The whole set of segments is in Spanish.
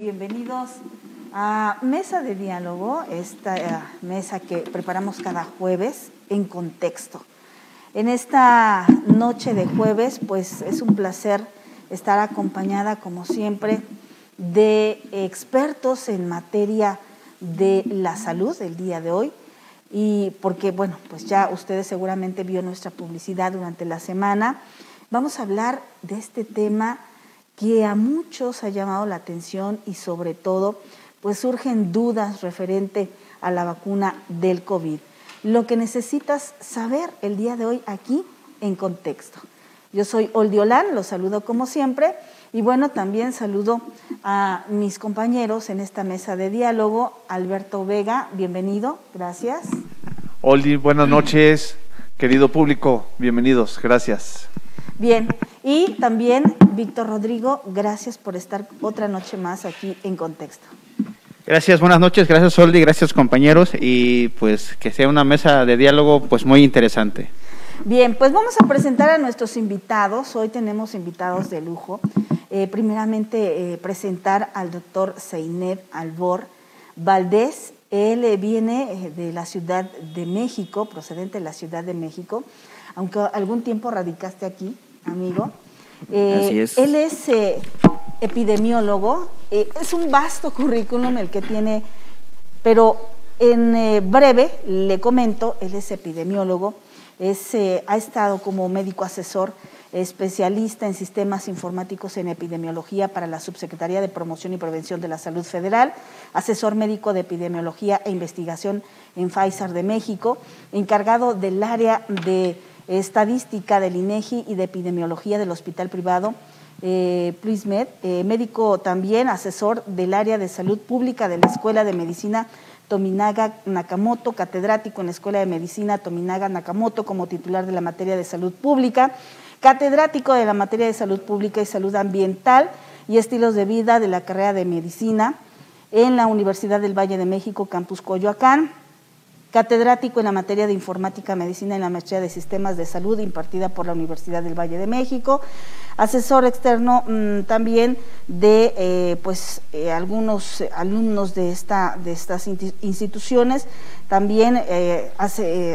Bienvenidos a Mesa de Diálogo, esta eh, mesa que preparamos cada jueves en contexto. En esta noche de jueves, pues es un placer estar acompañada, como siempre, de expertos en materia de la salud el día de hoy. Y porque, bueno, pues ya ustedes seguramente vio nuestra publicidad durante la semana. Vamos a hablar de este tema que a muchos ha llamado la atención y sobre todo pues surgen dudas referente a la vacuna del COVID. Lo que necesitas saber el día de hoy aquí en contexto. Yo soy Oldiolán, los saludo como siempre y bueno, también saludo a mis compañeros en esta mesa de diálogo. Alberto Vega, bienvenido, gracias. Oldi, buenas noches, querido público, bienvenidos, gracias. Bien, y también Víctor Rodrigo, gracias por estar otra noche más aquí en Contexto. Gracias, buenas noches, gracias Soldi, gracias compañeros y pues que sea una mesa de diálogo pues muy interesante. Bien, pues vamos a presentar a nuestros invitados. Hoy tenemos invitados de lujo. Eh, primeramente, eh, presentar al doctor Seinet Albor Valdés. Él viene eh, de la Ciudad de México, procedente de la Ciudad de México, aunque algún tiempo radicaste aquí amigo. Eh, él es eh, epidemiólogo, eh, es un vasto currículum el que tiene, pero en breve le comento, él es epidemiólogo, es, ha estado como médico asesor especialista en sistemas informáticos en epidemiología para la Subsecretaría de Promoción y Prevención de la Salud Federal, asesor médico de epidemiología e investigación en Pfizer de México, encargado del área de estadística del INEGI y de epidemiología del hospital privado eh, eh, médico también, asesor del área de salud pública de la Escuela de Medicina Tominaga Nakamoto, catedrático en la Escuela de Medicina Tominaga Nakamoto como titular de la materia de salud pública, catedrático de la materia de salud pública y salud ambiental y estilos de vida de la carrera de medicina en la Universidad del Valle de México, Campus Coyoacán, catedrático en la materia de informática, medicina en la maestría de sistemas de salud impartida por la Universidad del Valle de México, asesor externo mm, también de eh, pues eh, algunos alumnos de esta de estas instituciones, también eh,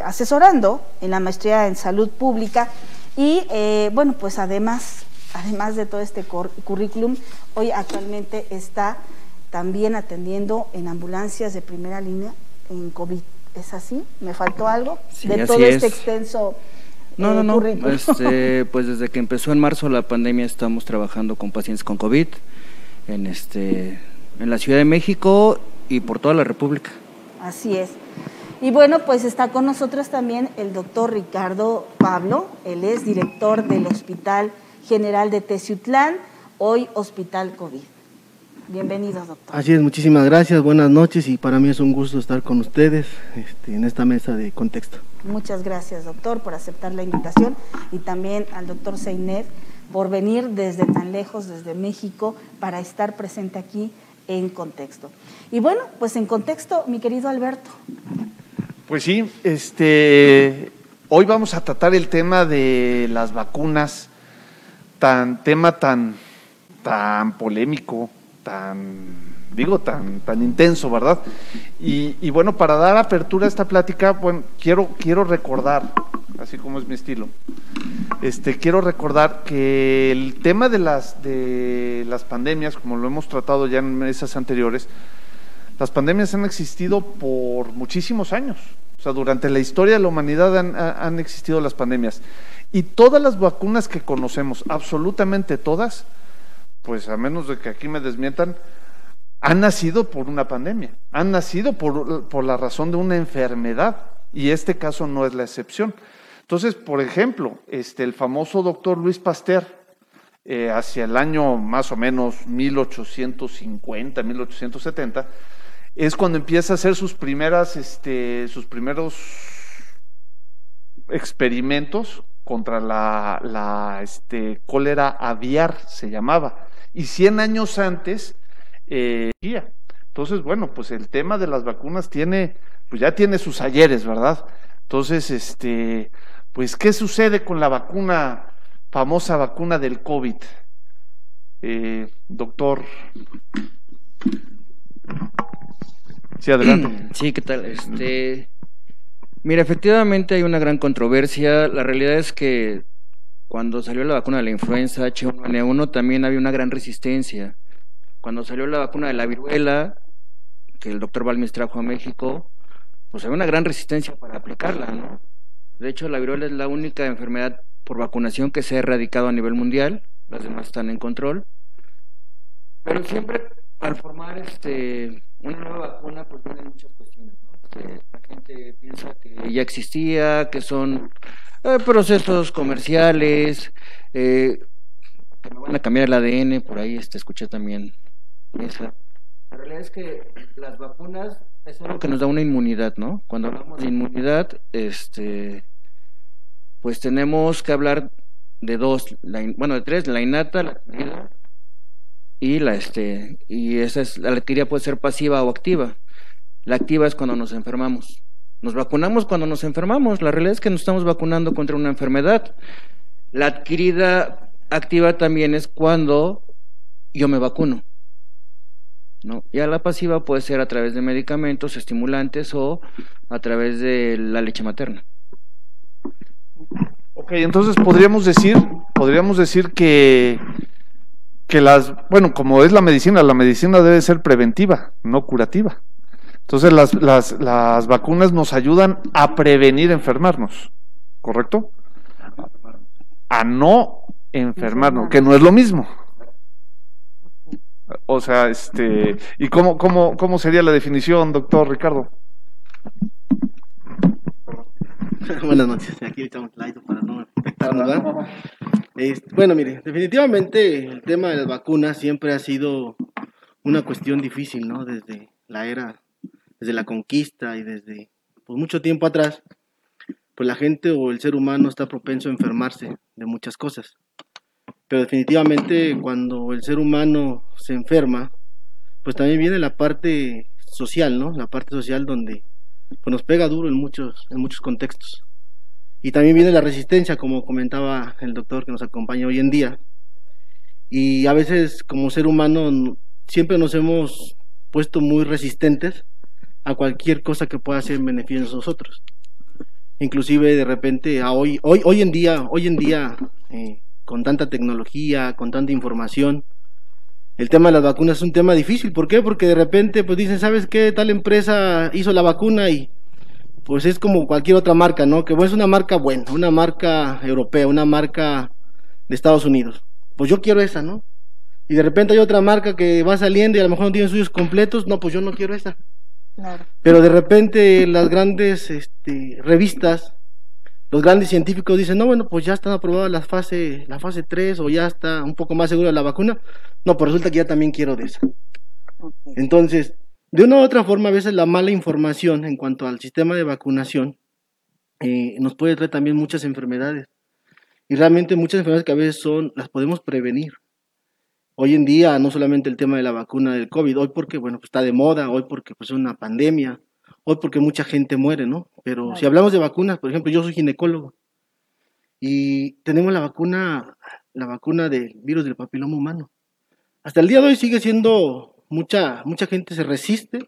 asesorando en la maestría en salud pública. Y bueno pues además además de todo este currículum hoy actualmente está también atendiendo en ambulancias de primera línea en COVID. ¿Es así? ¿Me faltó algo? de todo este extenso no, no, no. Este, pues desde que empezó en marzo la pandemia estamos trabajando con pacientes con COVID en este en la Ciudad de México y por toda la República. Así es. Y bueno, pues está con nosotros también el doctor Ricardo Pablo, él es director del Hospital General de Teciutlán, hoy Hospital COVID. Bienvenido, doctor. Así es, muchísimas gracias, buenas noches y para mí es un gusto estar con ustedes este, en esta mesa de contexto. Muchas gracias, doctor, por aceptar la invitación y también al doctor Seinet por venir desde tan lejos, desde México, para estar presente aquí en contexto. Y bueno, pues en contexto, mi querido Alberto. Pues sí, este, hoy vamos a tratar el tema de las vacunas, tan tema tan, tan polémico, tan, digo, tan, tan intenso, ¿verdad? Y, bueno, para dar apertura a esta plática, bueno, quiero, quiero recordar, así como es mi estilo, este, quiero recordar que el tema de las, de las pandemias, como lo hemos tratado ya en mesas anteriores, las pandemias han existido por muchísimos años. O sea, durante la historia de la humanidad han, han existido las pandemias. Y todas las vacunas que conocemos, absolutamente todas, pues a menos de que aquí me desmientan, han nacido por una pandemia, han nacido por, la razón de una enfermedad, y este caso no es la excepción. Entonces, por ejemplo, este, el famoso doctor Luis Pasteur, eh, hacia el año más o menos 1850, 1870, es cuando empieza a hacer sus primeras, este, sus primeros experimentos contra la, la este, cólera aviar, se llamaba y 100 años antes, eh, entonces, bueno, pues el tema de las vacunas tiene, pues ya tiene sus ayeres, ¿verdad? Entonces, este, pues, ¿qué sucede con la vacuna, famosa vacuna del COVID? Eh, doctor Sí, adelante. Sí, ¿qué tal? Este, mira, efectivamente hay una gran controversia. La realidad es que cuando salió la vacuna de la influenza H1N1 también había una gran resistencia. Cuando salió la vacuna de la viruela, que el doctor Balmis trajo a México, pues había una gran resistencia para aplicarla, ¿no? De hecho, la viruela es la única enfermedad por vacunación que se ha erradicado a nivel mundial, las demás están en control. Pero siempre al formar este una nueva vacuna, pues vienen muchas cuestiones, ¿no? Este, la gente piensa que ya existía, que son eh, procesos comerciales, eh, que me van a cambiar el ADN, por ahí este, escuché también esa. La realidad es que las vacunas es algo que nos da una inmunidad, ¿no? Cuando hablamos de inmunidad, este, pues tenemos que hablar de dos, bueno, de tres, la innata, la adquirida y la este y esa es la adquirida puede ser pasiva o activa. La activa es cuando nos enfermamos. Nos vacunamos cuando nos enfermamos. La realidad es que nos estamos vacunando contra una enfermedad. La adquirida activa también es cuando yo me vacuno. ¿no? Ya la pasiva puede ser a través de medicamentos, estimulantes o a través de la leche materna. Ok, entonces podríamos decir, podríamos decir que, que las, bueno, como es la medicina, la medicina debe ser preventiva, no curativa. Entonces las, las, las vacunas nos ayudan a prevenir enfermarnos, ¿correcto? A no enfermarnos, que no es lo mismo. O sea, este, ¿y cómo, cómo, cómo sería la definición, doctor Ricardo? Buenas noches, aquí estamos live para no afectarnos, ¿verdad? bueno, mire, definitivamente el tema de las vacunas siempre ha sido una cuestión difícil, ¿no? Desde la era, desde la conquista y desde pues, mucho tiempo atrás, pues la gente o el ser humano está propenso a enfermarse de muchas cosas. Pero definitivamente cuando el ser humano se enferma, pues también viene la parte social, ¿no? La parte social donde pues nos pega duro en muchos, en muchos contextos. Y también viene la resistencia, como comentaba el doctor que nos acompaña hoy en día. Y a veces como ser humano siempre nos hemos puesto muy resistentes a cualquier cosa que pueda ser en beneficio de nosotros. Inclusive de repente a hoy, hoy, hoy en día, hoy en día, eh, con tanta tecnología, con tanta información, el tema de las vacunas es un tema difícil. ¿Por qué? Porque de repente pues dicen, ¿sabes qué? Tal empresa hizo la vacuna y pues es como cualquier otra marca, ¿no? Que es una marca buena, una marca europea, una marca de Estados Unidos. Pues yo quiero esa, ¿no? Y de repente hay otra marca que va saliendo y a lo mejor no tiene suyos completos, no, pues yo no quiero esa. Pero de repente las grandes este, revistas, los grandes científicos dicen, no, bueno, pues ya están aprobadas la fase, la fase 3 o ya está un poco más segura la vacuna. No, pues resulta que ya también quiero de esa. Entonces, de una u otra forma, a veces la mala información en cuanto al sistema de vacunación eh, nos puede traer también muchas enfermedades. Y realmente muchas enfermedades que a veces son, las podemos prevenir. Hoy en día, no solamente el tema de la vacuna del COVID, hoy porque, bueno, pues está de moda, hoy porque pues, es una pandemia, hoy porque mucha gente muere, ¿no? Pero si hablamos de vacunas, por ejemplo, yo soy ginecólogo y tenemos la vacuna, la vacuna del virus del papiloma humano. Hasta el día de hoy sigue siendo mucha, mucha gente se resiste,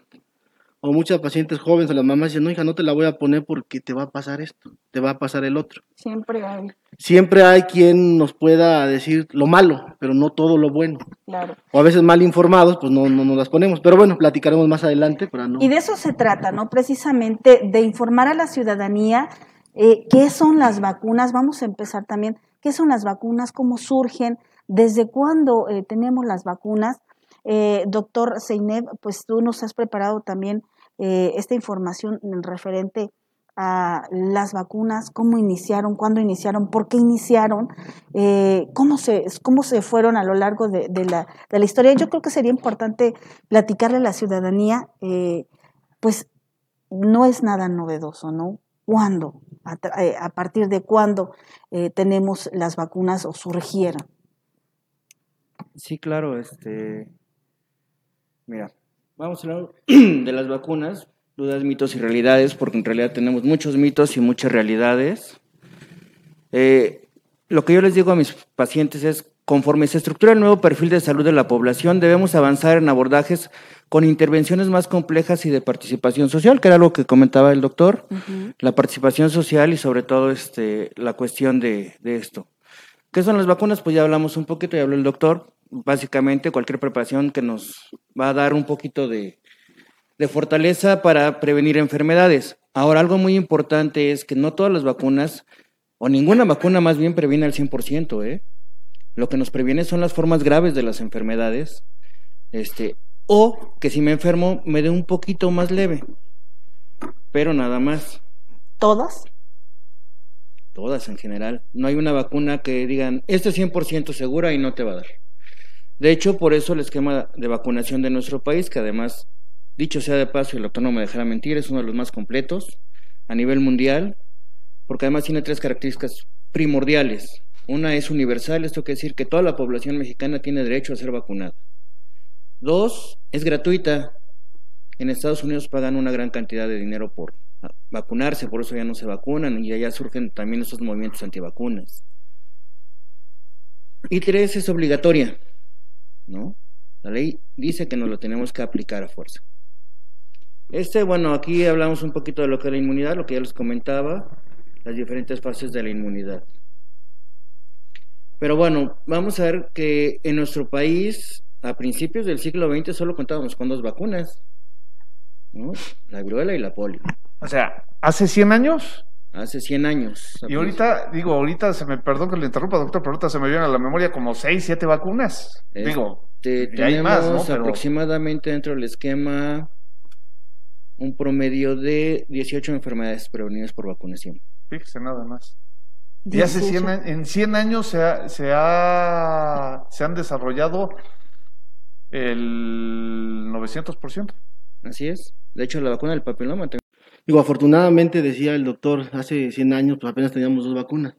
o muchas pacientes jóvenes o las mamás dicen, no, hija, no te la voy a poner porque te va a pasar esto, te va a pasar el otro. Siempre hay. Siempre hay quien nos pueda decir lo malo, pero no todo lo bueno. Claro. O a veces mal informados, pues no, no nos las ponemos. Pero bueno, platicaremos más adelante para no... Y de eso se trata, ¿no? Precisamente de informar a la ciudadanía eh, qué son las vacunas. Vamos a empezar también, qué son las vacunas, cómo surgen, desde cuándo eh, tenemos las vacunas eh, doctor Seineb, pues tú nos has preparado también eh, esta información referente a las vacunas, cómo iniciaron, cuándo iniciaron, por qué iniciaron, eh, cómo, se, cómo se fueron a lo largo de, la, de, la, historia. Yo creo que sería importante platicarle a la ciudadanía, pues no es nada novedoso, ¿no? ¿Cuándo? A, a partir de cuándo tenemos las vacunas o surgieron. Sí, claro, este, Mira, vamos a hablar de las vacunas, dudas, mitos y realidades, porque en realidad tenemos muchos mitos y muchas realidades. Eh, lo que yo les digo a mis pacientes es conforme se estructura el nuevo perfil de salud de la población, debemos avanzar en abordajes con intervenciones más complejas y de participación social, que era lo que comentaba el doctor, la participación social y sobre todo este, la cuestión de, de esto. ¿Qué son las vacunas? Pues ya hablamos un poquito, ya habló el doctor. Básicamente cualquier preparación que nos va a dar un poquito de, de fortaleza para prevenir enfermedades. Ahora, algo muy importante es que no todas las vacunas, o ninguna vacuna más bien previene al 100%, ¿eh? Lo que nos previene son las formas graves de las enfermedades, este, o que si me enfermo me dé un poquito más leve, pero nada más. ¿Todas? Todas en general. No hay una vacuna que digan, esto es 100% segura y no te va a dar. De hecho, por eso el esquema de vacunación de nuestro país, que además Dicho sea de paso, y el no me dejará mentir, es uno de los más completos a nivel mundial, porque además tiene tres características primordiales. Una es universal, esto quiere decir que toda la población mexicana tiene derecho a ser vacunada. Dos, es gratuita. En Estados Unidos pagan una gran cantidad de dinero por vacunarse, por eso ya no se vacunan y allá surgen también estos movimientos antivacunas. Y tres, es obligatoria, ¿no? La ley dice que nos lo tenemos que aplicar a fuerza. Este, bueno, aquí hablamos un poquito de lo que es la inmunidad, lo que ya les comentaba, las diferentes fases de la inmunidad. Pero bueno, vamos a ver que en nuestro país, a principios del siglo XX, solo contábamos con dos vacunas, ¿no? La viruela y la polio. O sea, ¿hace 100 años? Hace 100 años. Y ahorita, digo, ahorita se me, perdón que le interrumpa, doctor, pero ahorita se me viene a la memoria como 6, 7 vacunas. digo, tenemos hay más, ¿no? aproximadamente dentro del esquema un promedio de 18 enfermedades prevenidas por vacunación. Fíjese nada más. Y hace 100, en 100 años se, ha, se, ha, se han desarrollado el 900%. Así es. De hecho, la vacuna del papiloma. Digo, afortunadamente, decía el doctor, hace 100 años pues apenas teníamos dos vacunas.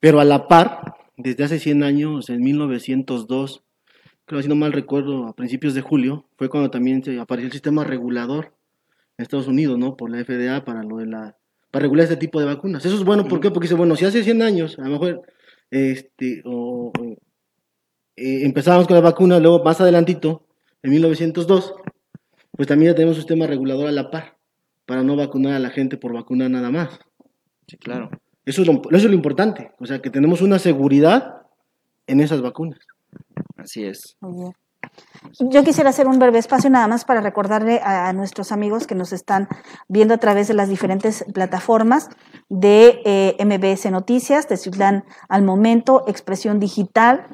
Pero a la par, desde hace 100 años, en 1902, creo si no mal recuerdo, a principios de julio, fue cuando también se apareció el sistema regulador en Estados Unidos, ¿no? Por la FDA para lo de la para regular este tipo de vacunas. Eso es bueno, ¿por qué? Porque dice, bueno, si hace 100 años, a lo mejor este o, eh, empezábamos con la vacuna, luego más adelantito, en 1902, pues también ya tenemos un sistema regulador a la par para no vacunar a la gente por vacunar nada más. Sí, claro. Eso es lo, eso es lo importante, o sea, que tenemos una seguridad en esas vacunas. Así es. Muy bien. Yo quisiera hacer un breve espacio nada más para recordarle a, nuestros amigos que nos están viendo a través de las diferentes plataformas de eh, MBS Noticias, de Ciudad al Momento, Expresión Digital.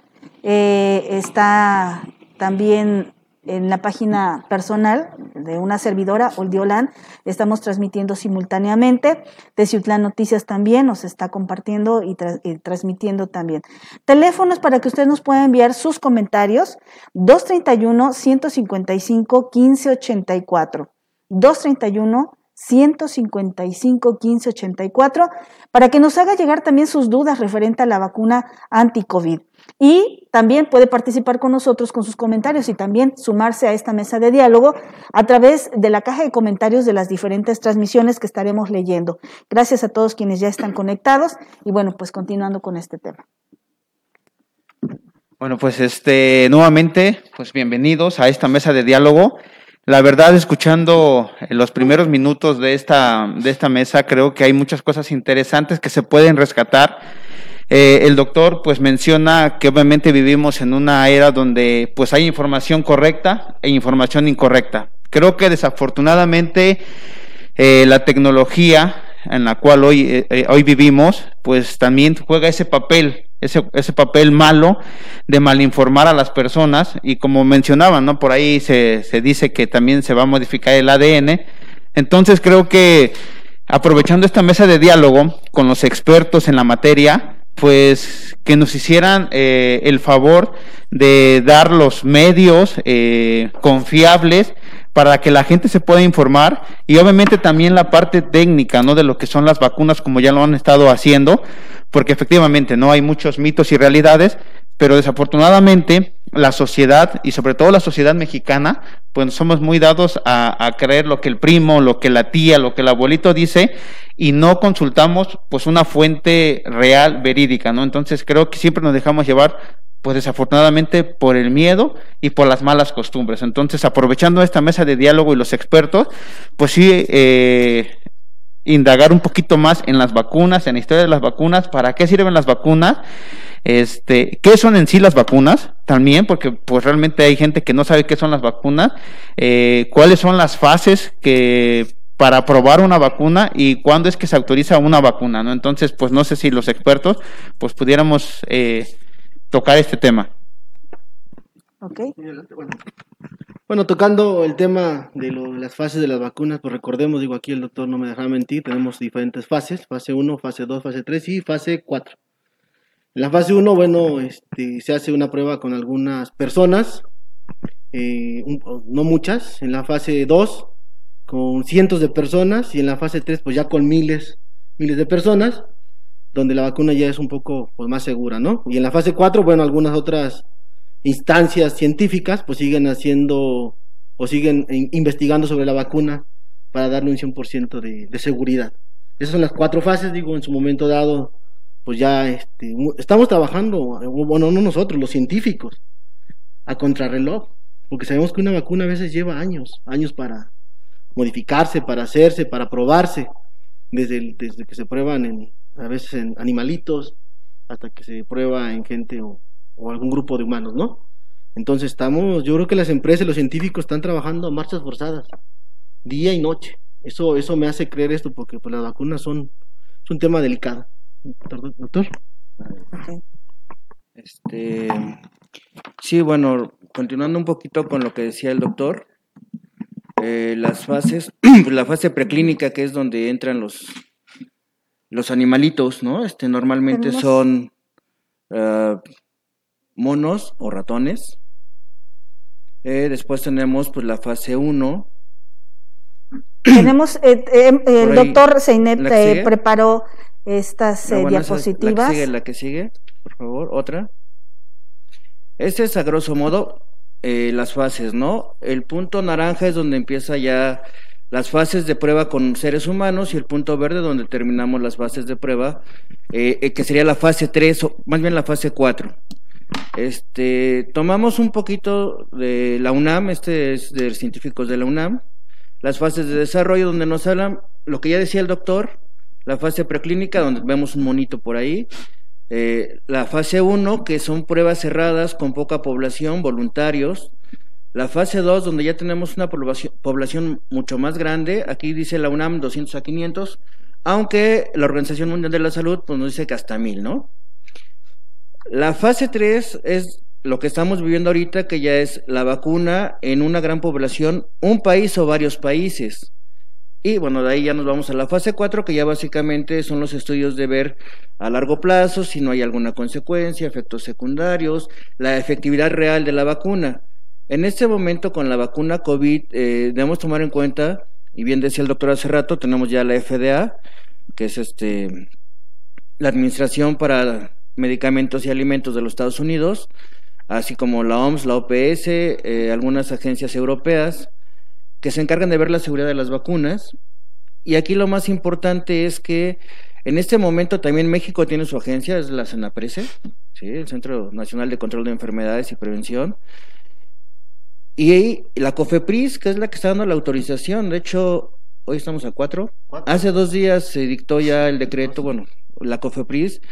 Eh, está también en la página personal de una servidora, Oldiolan, estamos transmitiendo simultáneamente. De Ciutlán Noticias también nos está compartiendo y, transmitiendo también. Teléfonos para que ustedes nos puedan enviar sus comentarios, 231-155-1584. 231 155 1584 para que nos haga llegar también sus dudas referente a la vacuna anti-COVID. Y también puede participar con nosotros con sus comentarios y también sumarse a esta mesa de diálogo a través de la caja de comentarios de las diferentes transmisiones que estaremos leyendo. Gracias a todos quienes ya están conectados y bueno, pues continuando con este tema. Bueno, pues este nuevamente, pues bienvenidos a esta mesa de diálogo. La verdad, escuchando los primeros minutos de esta, de esta mesa, creo que hay muchas cosas interesantes que se pueden rescatar eh, el doctor pues menciona que obviamente vivimos en una era donde pues hay información correcta e información incorrecta. Creo que desafortunadamente eh, la tecnología en la cual hoy, eh, hoy vivimos pues también juega ese papel, ese, ese papel malo de malinformar a las personas y como mencionaban, ¿no? Por ahí se, se dice que también se va a modificar el ADN. Entonces creo que aprovechando esta mesa de diálogo con los expertos en la materia, pues que nos hicieran eh, el favor de dar los medios eh, confiables para que la gente se pueda informar y obviamente también la parte técnica, ¿no? De lo que son las vacunas como ya lo han estado haciendo, porque efectivamente no hay muchos mitos y realidades, pero desafortunadamente la sociedad y sobre todo la sociedad mexicana, pues somos muy dados a, creer lo que el primo, lo que la tía, lo que el abuelito dice y no consultamos pues una fuente real, verídica, ¿no? Entonces creo que siempre nos dejamos llevar pues desafortunadamente por el miedo y por las malas costumbres. Entonces, aprovechando esta mesa de diálogo y los expertos, pues sí, eh, indagar un poquito más en las vacunas, en la historia de las vacunas, para qué sirven las vacunas, este, qué son en sí las vacunas también, porque pues realmente hay gente que no sabe qué son las vacunas, eh, cuáles son las fases que para probar una vacuna y cuándo es que se autoriza una vacuna, ¿no? Entonces, pues no sé si los expertos, pues pudiéramos eh, tocar este tema. Ok. Bueno, tocando el tema de lo- las fases de las vacunas, pues recordemos, digo aquí el doctor no me dejará mentir, tenemos diferentes fases, fase 1, fase 2, fase 3 y fase 4. En la fase 1, bueno, este, se hace una prueba con algunas personas, eh, no muchas, en la fase 2 con cientos de personas y en la fase 3 pues ya con miles, miles de personas, donde la vacuna ya es un poco pues, más segura, ¿no? Y en la fase 4, bueno, algunas otras instancias científicas pues siguen haciendo o siguen in- investigando sobre la vacuna para darle un 100% de, de seguridad. Esas son las cuatro fases, digo, en su momento dado, pues ya este, estamos trabajando, eh, bueno, no nosotros, los científicos, a contrarreloj, porque sabemos que una vacuna a veces lleva años, años para modificarse, para hacerse, para probarse, desde, desde que se prueban en, a veces en animalitos, hasta que se prueba en gente o, o algún grupo de humanos, ¿no? Entonces estamos, yo creo que las empresas, los científicos están trabajando a marchas forzadas, día y noche. Eso, eso me hace creer esto, porque pues, las vacunas son es un tema delicado. Doctor, doctor. Este, sí, bueno, continuando un poquito con lo que decía el doctor, eh, las fases, la fase preclínica que es donde entran los los animalitos, ¿no? Este, normalmente son ah, monos o ratones. Eh, después tenemos pues la fase 1, Tenemos, eh, eh, el doctor Seinet preparó estas Ah, eh, bueno, esa es La que diapositivas. sigue, la que sigue, por favor, otra. Este es a grosso modo eh, las fases, ¿no? El punto naranja es donde empieza ya las fases de prueba con seres humanos y el punto verde donde terminamos las fases de prueba, eh, eh, que sería la fase 3 o más bien la fase 4. Este, tomamos un poquito de la UNAM, este es de científicos de la UNAM, las fases de desarrollo donde nos hablan lo que ya decía el doctor, la fase preclínica donde vemos un monito por ahí, eh, la fase 1 que son pruebas cerradas con poca población, voluntarios, la fase 2 donde ya tenemos una población, mucho más grande, aquí dice la UNAM 200 a 500, aunque la Organización Mundial de la Salud pues nos dice que hasta 1000, ¿no? La fase 3 es lo que estamos viviendo ahorita, que ya es la vacuna en una gran población, un país o varios países. Y bueno, de ahí ya nos vamos a la fase 4, que ya básicamente son los estudios de ver a largo plazo si no hay alguna consecuencia, efectos secundarios, la efectividad real de la vacuna. En este momento con la vacuna COVID eh, debemos tomar en cuenta, y bien decía el doctor hace rato, tenemos ya la FDA, que es este la Administración para Medicamentos y Alimentos de los Estados Unidos, así como la OMS, la OPS, eh, algunas agencias europeas que se encargan de ver la seguridad de las vacunas. Y aquí lo más importante es que en este momento también México tiene su agencia, es la CENAPRESE, ¿sí? el Centro Nacional de Control de Enfermedades y Prevención. Y la COFEPRIS, que es la que está dando la autorización, de hecho, hoy estamos a cuatro. Hace dos días se dictó ya el decreto, bueno, la COFEPRIS,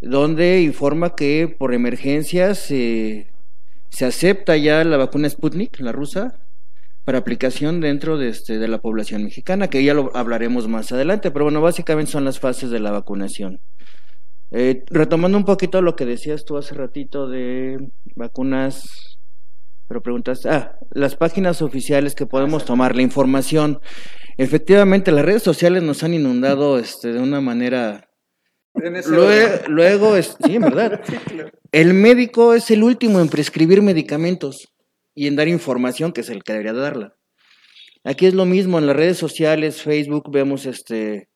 donde informa que por emergencias se se acepta ya la vacuna Sputnik, la rusa, para aplicación dentro de, este, de la población mexicana, que ya lo hablaremos más adelante, pero bueno, básicamente son las fases de la vacunación. Eh, retomando un poquito lo que decías tú hace ratito de vacunas, pero preguntaste, ah, las páginas oficiales que podemos tomar, la información. Efectivamente, las redes sociales nos han inundado este, de una manera Luego, luego es, sí, en verdad. El médico es el último en prescribir medicamentos y en dar información, que es el que debería darla. Aquí es lo mismo, en las redes sociales, Facebook, vemos este,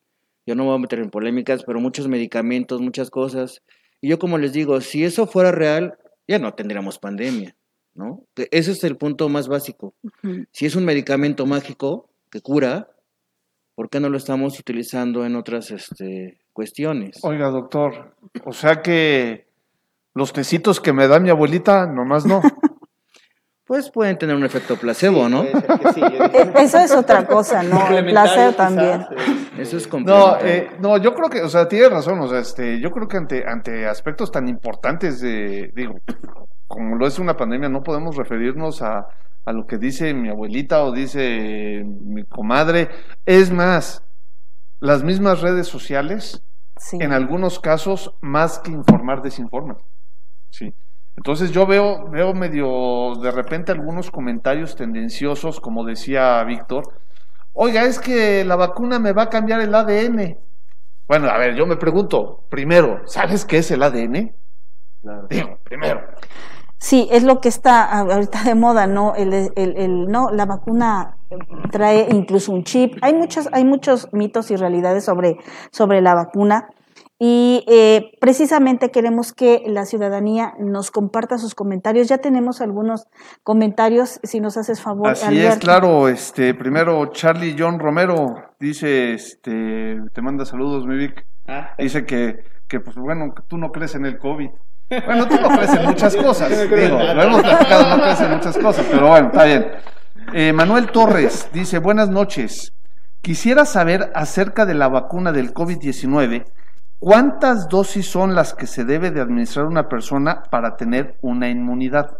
yo no me voy a meter en polémicas, pero muchos medicamentos, muchas cosas. Y yo como les digo, si eso fuera real, ya no tendríamos pandemia, ¿no? Ese es el punto más básico. Ujú. Si es un medicamento mágico que cura, ¿por qué no lo estamos utilizando en otras este, cuestiones? Oiga, doctor, o sea que Los tecitos que me da mi abuelita, nomás no. Pues pueden tener un efecto placebo, ¿no? Sí, E- Eso es otra cosa, ¿no? El placer también. Eso es No, complementario. eh, no, yo creo que, o sea, tienes razón, o sea, este, yo creo que ante, ante aspectos tan importantes de, digo, como lo es una pandemia, no podemos referirnos a, a lo que dice mi abuelita o dice mi comadre. Es más, las mismas redes sociales, Sí. en algunos casos, más que informar, desinforman. Sí. Entonces yo veo, veo medio de repente algunos comentarios tendenciosos, como decía Víctor. Oiga, es que la vacuna me va a cambiar el ADN. Bueno, a ver, yo me pregunto, primero, ¿sabes qué es el ADN? Digo, primero. Sí, es lo que está ahorita de moda, ¿no? El, el, el- no, la vacuna trae incluso un chip. Hay muchos, hay muchos mitos y realidades sobre, sobre la vacuna. Y eh, precisamente queremos que la ciudadanía nos comparta sus comentarios. Ya tenemos algunos comentarios, si nos haces favor. Así es, claro. Este, primero, Charlie John Romero dice, este, te manda saludos, mi Vic. Ah, Dice que, que, pues bueno, que tú no crees en el COVID. Bueno, tú no crees en muchas cosas. Digo, lo hemos platicado, no crees en muchas cosas, pero bueno, está bien. Eh, Manuel Torres dice, buenas noches. Quisiera saber acerca de la vacuna del COVID-19, ¿cuántas dosis son las que se debe de administrar una persona para tener una inmunidad?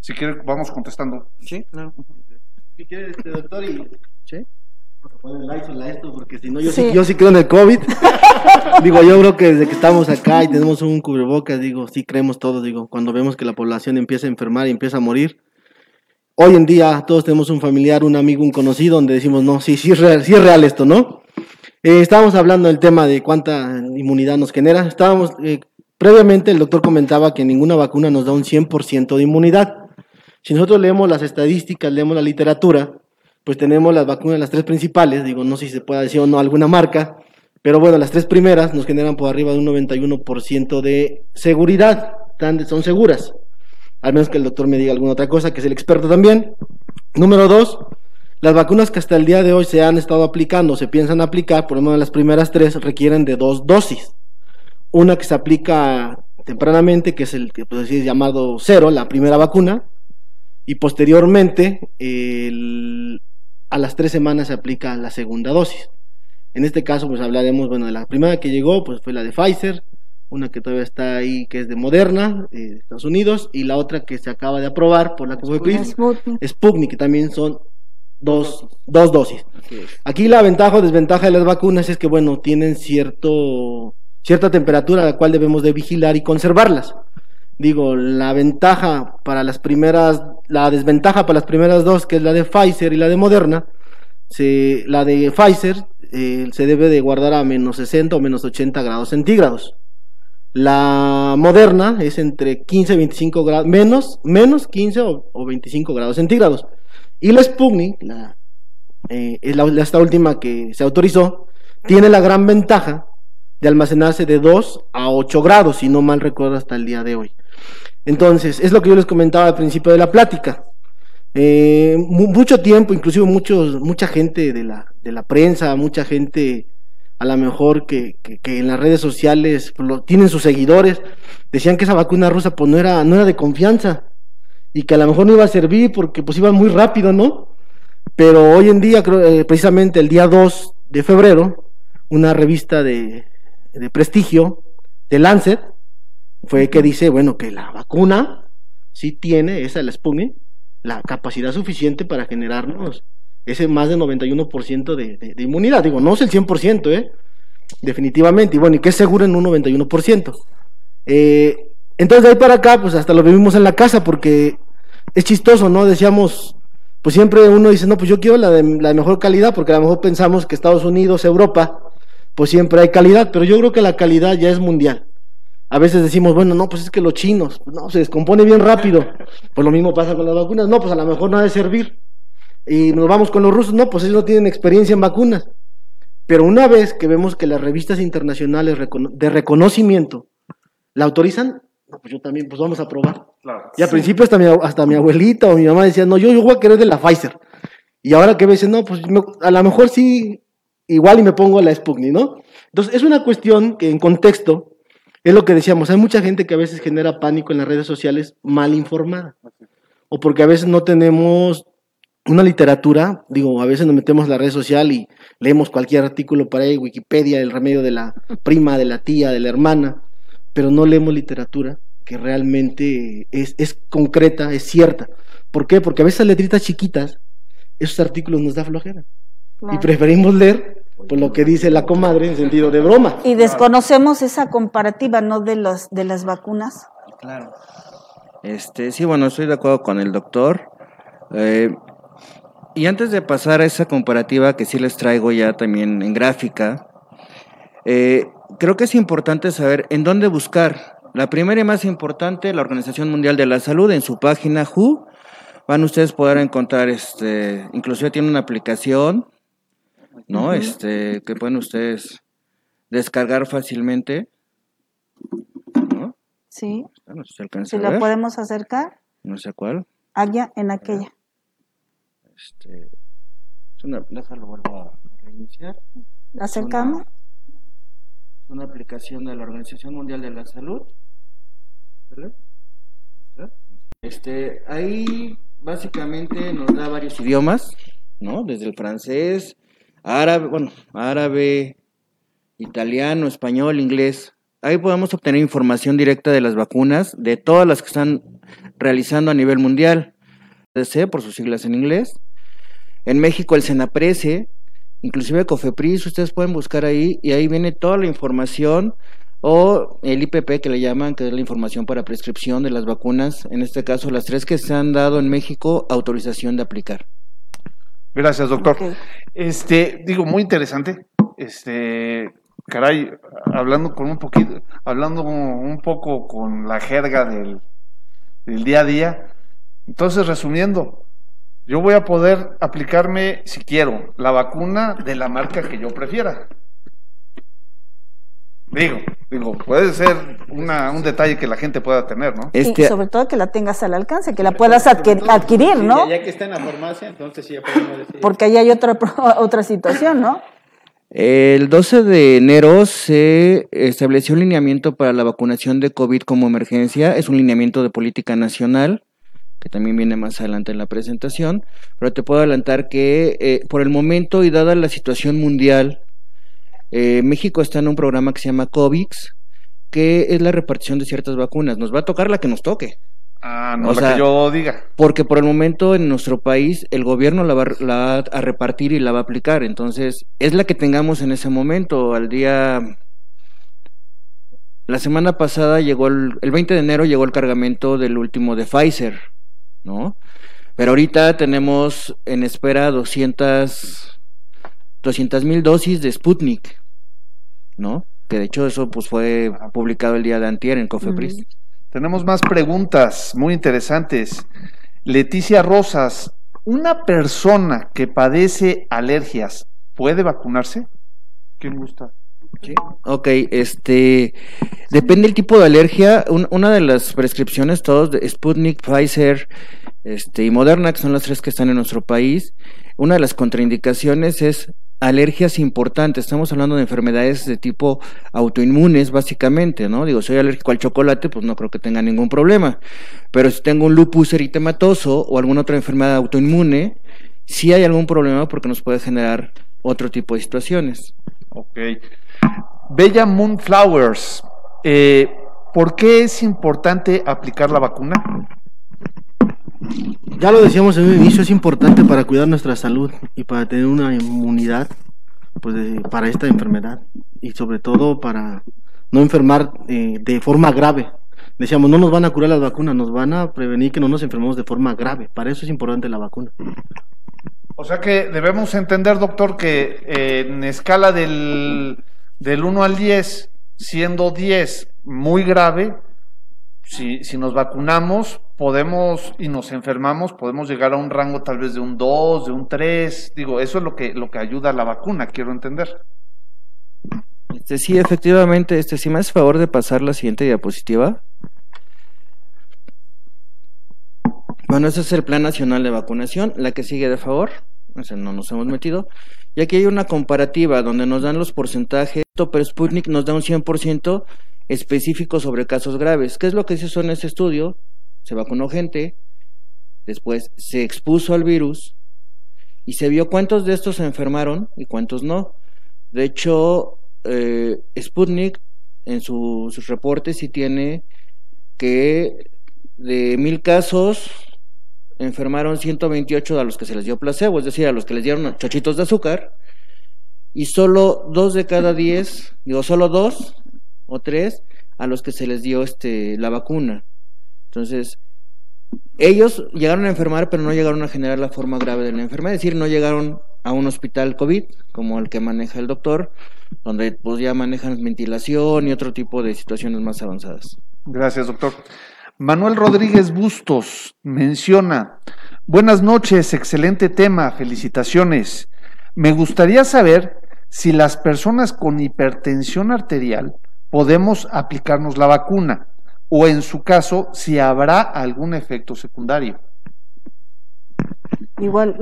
Si quiere, vamos contestando. Sí, claro. Si quiere, este doctor, y Sí. vamos a poner el iPhone a esto, porque si no, yo Sí. sí, yo sí creo en el COVID. digo, yo creo que desde que estamos acá y tenemos un cubrebocas, digo, sí creemos todos, digo, cuando vemos que la población empieza a enfermar y empieza a morir. Hoy en día todos tenemos un familiar, un amigo, un conocido, donde decimos, no, sí, sí es real, sí es real esto, ¿no? Eh, estábamos hablando del tema de cuánta inmunidad nos genera. Estábamos, eh, previamente el doctor comentaba que ninguna vacuna nos da un 100% de inmunidad. Si nosotros leemos las estadísticas, leemos la literatura, pues tenemos las vacunas, las tres principales, digo, no sé si se puede decir o no alguna marca, pero bueno, las tres primeras nos generan por arriba de un 91% de seguridad, son seguras, al menos que el doctor me diga alguna otra cosa, que es el experto también. Número dos, las vacunas que hasta el día de hoy se han estado aplicando, se piensan aplicar, por lo menos las primeras tres requieren de dos dosis. Una que se aplica tempranamente, que es el que pues, es llamado cero, la primera vacuna, y posteriormente el- a las tres semanas se aplica la segunda dosis. En este caso, pues hablaremos, bueno, de la primera que llegó, pues fue la de Pfizer, una que todavía está ahí, que es de Moderna, eh, de Estados Unidos, y la otra que se acaba de aprobar por la COFEPRIS, Sputnik. Sputnik, que también son dos, dos dosis. Aquí la ventaja o desventaja de las vacunas es que, bueno, tienen cierto, cierta temperatura a la cual debemos de vigilar y conservarlas. Digo, la ventaja para las primeras, la desventaja para las primeras dos, que es la de Pfizer y la de Moderna, se, la de Pfizer eh, se debe de guardar a menos 60 o menos 80 grados centígrados. La moderna es entre 15 y 25 grados, menos, menos 15 o, o 25 grados centígrados. Y la Sputnik, la, eh, la, esta última que se autorizó, tiene la gran ventaja de almacenarse de 2 a 8 grados, si no mal recuerdo hasta el día de hoy. Entonces, es lo que yo les comentaba al principio de la plática. Eh, mu- mucho tiempo, inclusive muchos, mucha gente de la, de la prensa, mucha gente a lo mejor que, que, en las redes sociales lo, tienen sus seguidores, decían que esa vacuna rusa pues no era, no era de confianza y que a lo mejor no iba a servir porque pues iba muy rápido, ¿no? Pero hoy en día, creo, eh, precisamente el día 2 de febrero, una revista de, de prestigio, de Lancet, fue que dice, bueno, que la vacuna sí tiene, esa la Sputnik, la capacidad suficiente para generarnos ese más de 91% de, de, de inmunidad. Digo, no es el 100%, ¿eh? Definitivamente. Y bueno, y que es seguro en un 91%. Eh, entonces de ahí para acá, pues hasta lo vivimos en la casa porque es chistoso, ¿no? Decíamos, pues siempre uno dice, no, pues yo quiero la de la mejor calidad porque a lo mejor pensamos que Estados Unidos, Europa, pues siempre hay calidad, pero yo creo que la calidad ya es mundial. A veces decimos, bueno, no, pues es que los chinos, no, se descompone bien rápido. Pues lo mismo pasa con las vacunas, no, pues a lo mejor no ha de servir. Y nos vamos con los rusos, no, pues ellos no tienen experiencia en vacunas. Pero una vez que vemos que las revistas internacionales de reconocimiento la autorizan, no, pues yo también, pues vamos a probar. Y al principio hasta mi, hasta mi abuelita o mi mamá decía, no, yo, yo voy a querer de la Pfizer. Y ahora que dicen, no, pues me- a lo mejor sí, igual y me pongo la Sputnik, ¿no? Entonces es una cuestión que en contexto es lo que decíamos, hay mucha gente que a veces genera pánico en las redes sociales mal informada. O porque a veces no tenemos una literatura, digo, a veces nos metemos en la red social y leemos cualquier artículo para ahí, Wikipedia, el remedio de la prima, de la tía, de la hermana, pero no leemos literatura que realmente es, es concreta, es cierta. ¿Por qué? Porque a veces letritas chiquitas, esos artículos nos da flojera. Y preferimos leer por lo que dice la comadre en sentido de broma. Y desconocemos esa comparativa, ¿no? De, los, de las vacunas. Claro. Este, sí, bueno, estoy de acuerdo con el doctor. Eh, y antes de pasar a esa comparativa que sí les traigo ya también en gráfica, eh, creo que es importante saber en dónde buscar. La primera y más importante, la Organización Mundial de la Salud, en su página WHO, van ustedes a poder encontrar, este, inclusive tiene una aplicación, ¿no? Este, que pueden ustedes descargar fácilmente, ¿no? Sí. No sé si la podemos acercar, No sé cuál. allá en aquella. Este, es una, déjalo vuelvo a reiniciar. ¿La acercamos? Una aplicación de la Organización Mundial de la Salud. Este, ahí básicamente nos da varios idiomas, ¿no? Desde el francés, árabe, bueno, árabe, italiano, español, inglés. Ahí podemos obtener información directa de las vacunas, de todas las que están realizando a nivel mundial. DC, por sus siglas en inglés. En México el Senaprece, inclusive Cofepris, ustedes pueden buscar ahí y ahí viene toda la información o el IPP que le llaman, que es la información para prescripción de las vacunas, en este caso las tres que se han dado en México, autorización de aplicar. Gracias, doctor. Este, digo, muy interesante. Este, caray, hablando con un poquito, hablando un poco con la jerga del, del día a día. Entonces, resumiendo, yo voy a poder aplicarme, si quiero, la vacuna de la marca que yo prefiera. Digo, digo, puede ser una, un detalle que la gente pueda tener, ¿no? Este, Y sobre todo que la tengas al alcance, que la puedas adquir- adquirir, Sí, ¿no? Ya que está en la farmacia, entonces sí ya podemos decir. Porque ahí hay otra, otra situación, ¿no? El 12 de enero se estableció un lineamiento para la vacunación de COVID como emergencia. Es un lineamiento de política nacional, que también viene más adelante en la presentación. Pero te puedo adelantar que eh, por el momento y dada la situación mundial, eh, México está en un programa que se llama COVIX, que es la repartición de ciertas vacunas. Nos va a tocar la que nos toque. Ah, no O la sea, que yo diga. Porque por el momento en nuestro país el gobierno la va, la va a repartir y la va a aplicar. Entonces, es la que tengamos en ese momento. Al día. La semana pasada llegó el, el 20 de enero llegó el cargamento del último de Pfizer, ¿no? Pero ahorita tenemos en espera 200 mil dosis de Sputnik, ¿no? Que de hecho eso pues fue publicado el día de antier en Cofepris. Mm. Tenemos más preguntas muy interesantes. Leticia Rosas, ¿una persona que padece alergias puede vacunarse? ¿Quién gusta? Ok, este, depende del tipo de alergia. Un- una de las prescripciones, todos de Sputnik, Pfizer, este, y Moderna, que son las tres que están en nuestro país, una de las contraindicaciones es alergias importantes. Estamos hablando de enfermedades de tipo autoinmunes, básicamente, ¿no? Digo, soy alérgico al chocolate, pues no creo que tenga ningún problema. Pero si tengo un lupus eritematoso o alguna otra enfermedad autoinmune, sí hay algún problema porque nos puede generar otro tipo de situaciones. Ok. Bella Moonflowers, eh, ¿por qué es importante aplicar la vacuna? Ya lo decíamos en un inicio, es importante para cuidar nuestra salud y para tener una inmunidad pues, de- para esta enfermedad y sobre todo para no enfermar eh, de forma grave. Decíamos, no nos van a curar las vacunas, nos van a prevenir que no nos enfermemos de forma grave. Para eso es importante la vacuna. O sea que debemos entender, doctor, que eh, en escala del, del 1 al 10, siendo 10 muy grave, si, nos vacunamos, podemos y nos enfermamos, podemos llegar a un rango tal vez de un 2, de un 3. Digo, eso es lo que, lo que ayuda a la vacuna, quiero entender. Este, sí, efectivamente, este, si me haces favor de pasar la siguiente diapositiva. Bueno, ese es el Plan Nacional de Vacunación. La que sigue, de favor. No nos hemos metido. Y aquí hay una comparativa donde nos dan los porcentajes. Pero Sputnik nos da un 100% específico sobre casos graves. ¿Qué es lo que se hizo en ese estudio? Se vacunó gente, después se expuso al virus y se vio cuántos de estos se enfermaron y cuántos no. De hecho, eh, Sputnik en sus reportes sí tiene que de mil casos enfermaron 128 a los que se les dio placebo, es decir, a los que les dieron chochitos de azúcar, y solo dos de cada diez, digo, solo dos o tres a los que se les dio este, la vacuna. Entonces, ellos llegaron a enfermar, pero no llegaron a generar la forma grave de la enfermedad, es decir, no llegaron a un hospital COVID, como el que maneja el doctor, donde pues ya manejan ventilación y otro tipo de situaciones más avanzadas. Gracias, doctor. Manuel Rodríguez Bustos menciona, buenas noches, excelente tema, felicitaciones. Me gustaría saber si las personas con hipertensión arterial podemos aplicarnos la vacuna o en su caso si habrá algún efecto secundario. Igual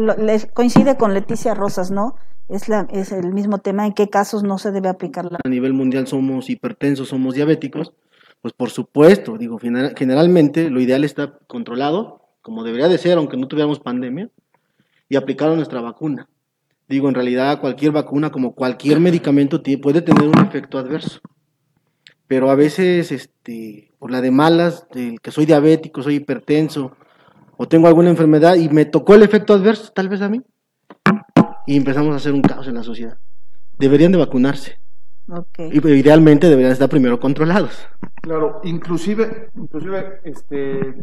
coincide con Leticia Rosas, ¿no? Es, la, es el mismo tema en qué casos no se debe aplicar la A nivel mundial somos hipertensos, somos diabéticos, pues por supuesto, digo, generalmente lo ideal está controlado, como debería de ser, aunque no tuviéramos pandemia, y aplicar nuestra vacuna. Digo, en realidad cualquier vacuna, como cualquier medicamento, puede tener un efecto adverso. Pero a veces, este, por la de malas, del que soy diabético, soy hipertenso, o tengo alguna enfermedad y me tocó el efecto adverso, tal vez a mí, y empezamos a hacer un caos en la sociedad. Deberían de vacunarse. Y idealmente deberían estar primero controlados. Claro, inclusive, inclusive, este,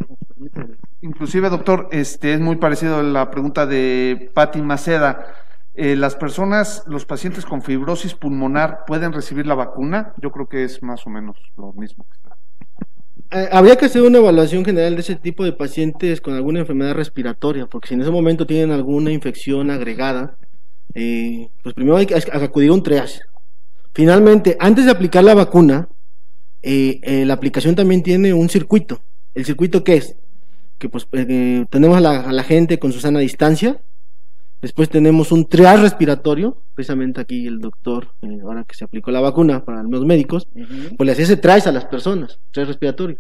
inclusive, doctor, este es muy parecido a la pregunta de Patti Maceda. Eh, ¿Las personas, los pacientes con fibrosis pulmonar pueden recibir la vacuna? Yo creo que es más o menos lo mismo. Eh, habría que hacer una evaluación general de ese tipo de pacientes con alguna enfermedad respiratoria, porque si en ese momento tienen alguna infección agregada, eh, pues primero hay que acudir a un triage Finalmente, antes de aplicar la vacuna, eh, eh, la aplicación también tiene un circuito. ¿El circuito qué es? Que pues eh, tenemos a la, gente con su sana distancia, después tenemos un triage respiratorio, precisamente aquí el doctor, ahora que se aplicó la vacuna para los médicos, pues le hacía ese a las personas, triage respiratorio.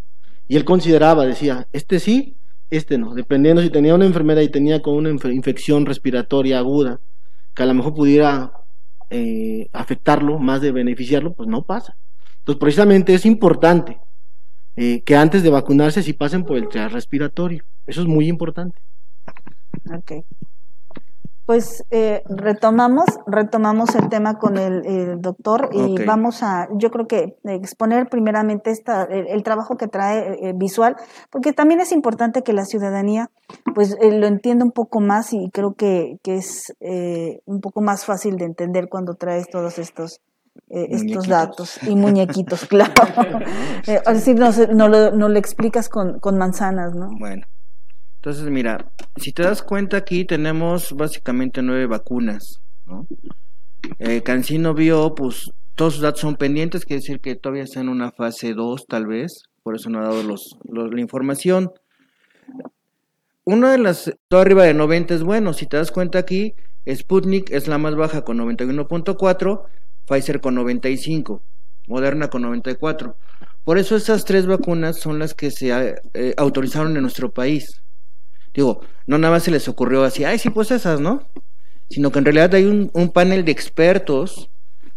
Y él consideraba, decía, este sí, este no, dependiendo si tenía una enfermedad y tenía con una infección respiratoria aguda, que a lo mejor pudiera eh, afectarlo más de beneficiarlo, pues no pasa. Entonces, precisamente es importante eh, que antes de vacunarse si pasen por el triage respiratorio. Eso es muy importante. Pues eh, retomamos, retomamos el tema con el, doctor y vamos a, yo creo que exponer primeramente esta, el, trabajo que trae visual, porque también es importante que la ciudadanía pues lo entienda un poco más y creo que, que es un poco más fácil de entender cuando traes todos estos estos datos y muñequitos, claro. así no, no, lo, no lo explicas con, con manzanas, ¿no? Bueno. Entonces, mira, si te das cuenta aquí tenemos básicamente nueve vacunas, ¿no? Eh, Cancino vio, pues todos sus datos son pendientes, quiere decir que todavía está en una fase 2 tal vez, por eso no ha dado los, la información. Una de las, todo arriba de 90 es bueno, si te das cuenta aquí, Sputnik es la más baja con 91.4, Pfizer con 95, Moderna con 94. Por eso esas tres vacunas son las que se eh, autorizaron en nuestro país. Digo, no nada más se les ocurrió así, ay, sí, pues esas, ¿no? Sino que en realidad hay un, panel de expertos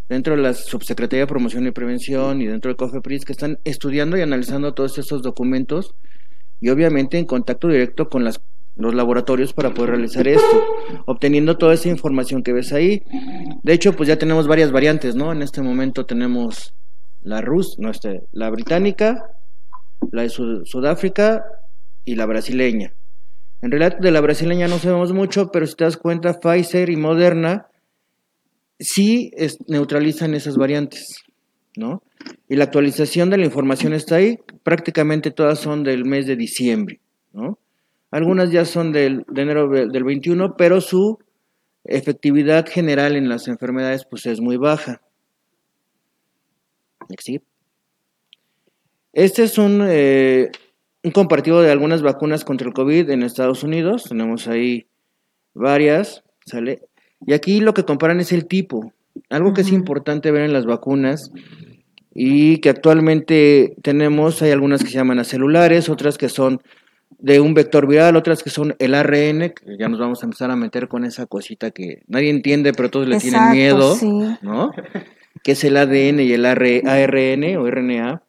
dentro de la Subsecretaría de Promoción y Prevención y dentro de COFEPRIS que están estudiando y analizando todos estos documentos y obviamente en contacto directo con las, los laboratorios para poder realizar esto, obteniendo toda esa información que ves ahí. De hecho, pues ya tenemos varias variantes, ¿no? En este momento tenemos la Rus, no, este, la británica, la de Sudáfrica y la brasileña. En realidad de la brasileña no sabemos mucho, pero si te das cuenta, Pfizer y Moderna sí neutralizan esas variantes, ¿no? Y la actualización de la información está ahí, prácticamente todas son del mes de diciembre, ¿no? Algunas ya son del, de enero del 21, pero su efectividad general en las enfermedades pues es muy baja. Este es un, eh, un compartido de algunas vacunas contra el COVID en Estados Unidos. Tenemos ahí varias, ¿sale? Y aquí lo que comparan es el tipo. Algo que es importante ver en las vacunas y que actualmente tenemos, hay algunas que se llaman celulares, otras que son de un vector viral, otras que son el ARN, que ya nos vamos a empezar a meter con esa cosita que nadie entiende, pero todos le tienen miedo, ¿no? Que es el ADN y el ARN o RNA.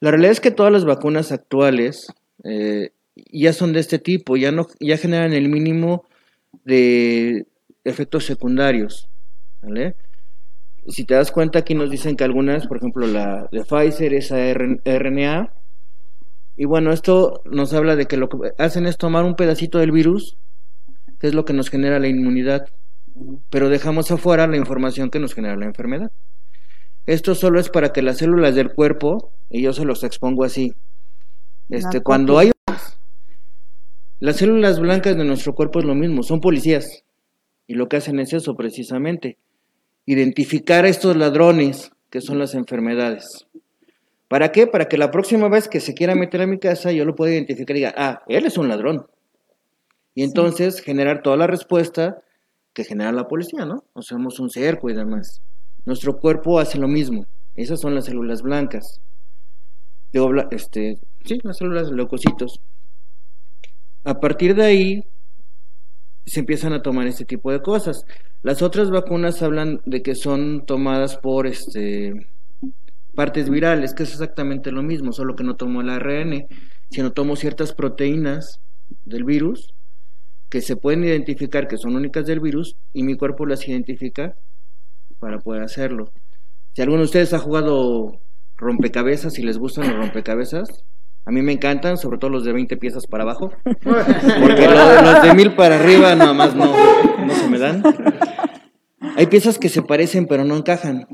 La realidad es que todas las vacunas actuales eh, ya son de este tipo, ya, no, ya generan el mínimo de efectos secundarios. Si te das cuenta, aquí nos dicen que algunas, por ejemplo, la de Pfizer es RNA, y bueno, esto nos habla de que lo que hacen es tomar un pedacito del virus, que es lo que nos genera la inmunidad, pero dejamos afuera la información que nos genera la enfermedad. Esto solo es para que las células del cuerpo, y yo se los expongo así, este, cuando hay... Las células blancas de nuestro cuerpo es lo mismo, son policías, y lo que hacen es eso precisamente, identificar a estos ladrones que son las enfermedades. ¿Para qué? Para que la próxima vez que se quiera meter a mi casa yo lo pueda identificar y diga, ah, él es un ladrón. Y entonces generar toda la respuesta que genera la policía, ¿no? O somos un cerco y demás. Nuestro cuerpo hace lo mismo. Esas son las células blancas. este, sí, las células leucocitos. A partir de ahí se empiezan a tomar este tipo de cosas. Las otras vacunas hablan de que son tomadas por este partes virales, que es exactamente lo mismo, solo que no tomo el ARN, sino tomo ciertas proteínas del virus que se pueden identificar que son únicas del virus y mi cuerpo las identifica para poder hacerlo. Si alguno de ustedes ha jugado rompecabezas y les gustan los rompecabezas, a mí me encantan, sobre todo los de 20 piezas para abajo, porque los, de mil para arriba nada más no, no se me dan. Hay piezas que se parecen pero no encajan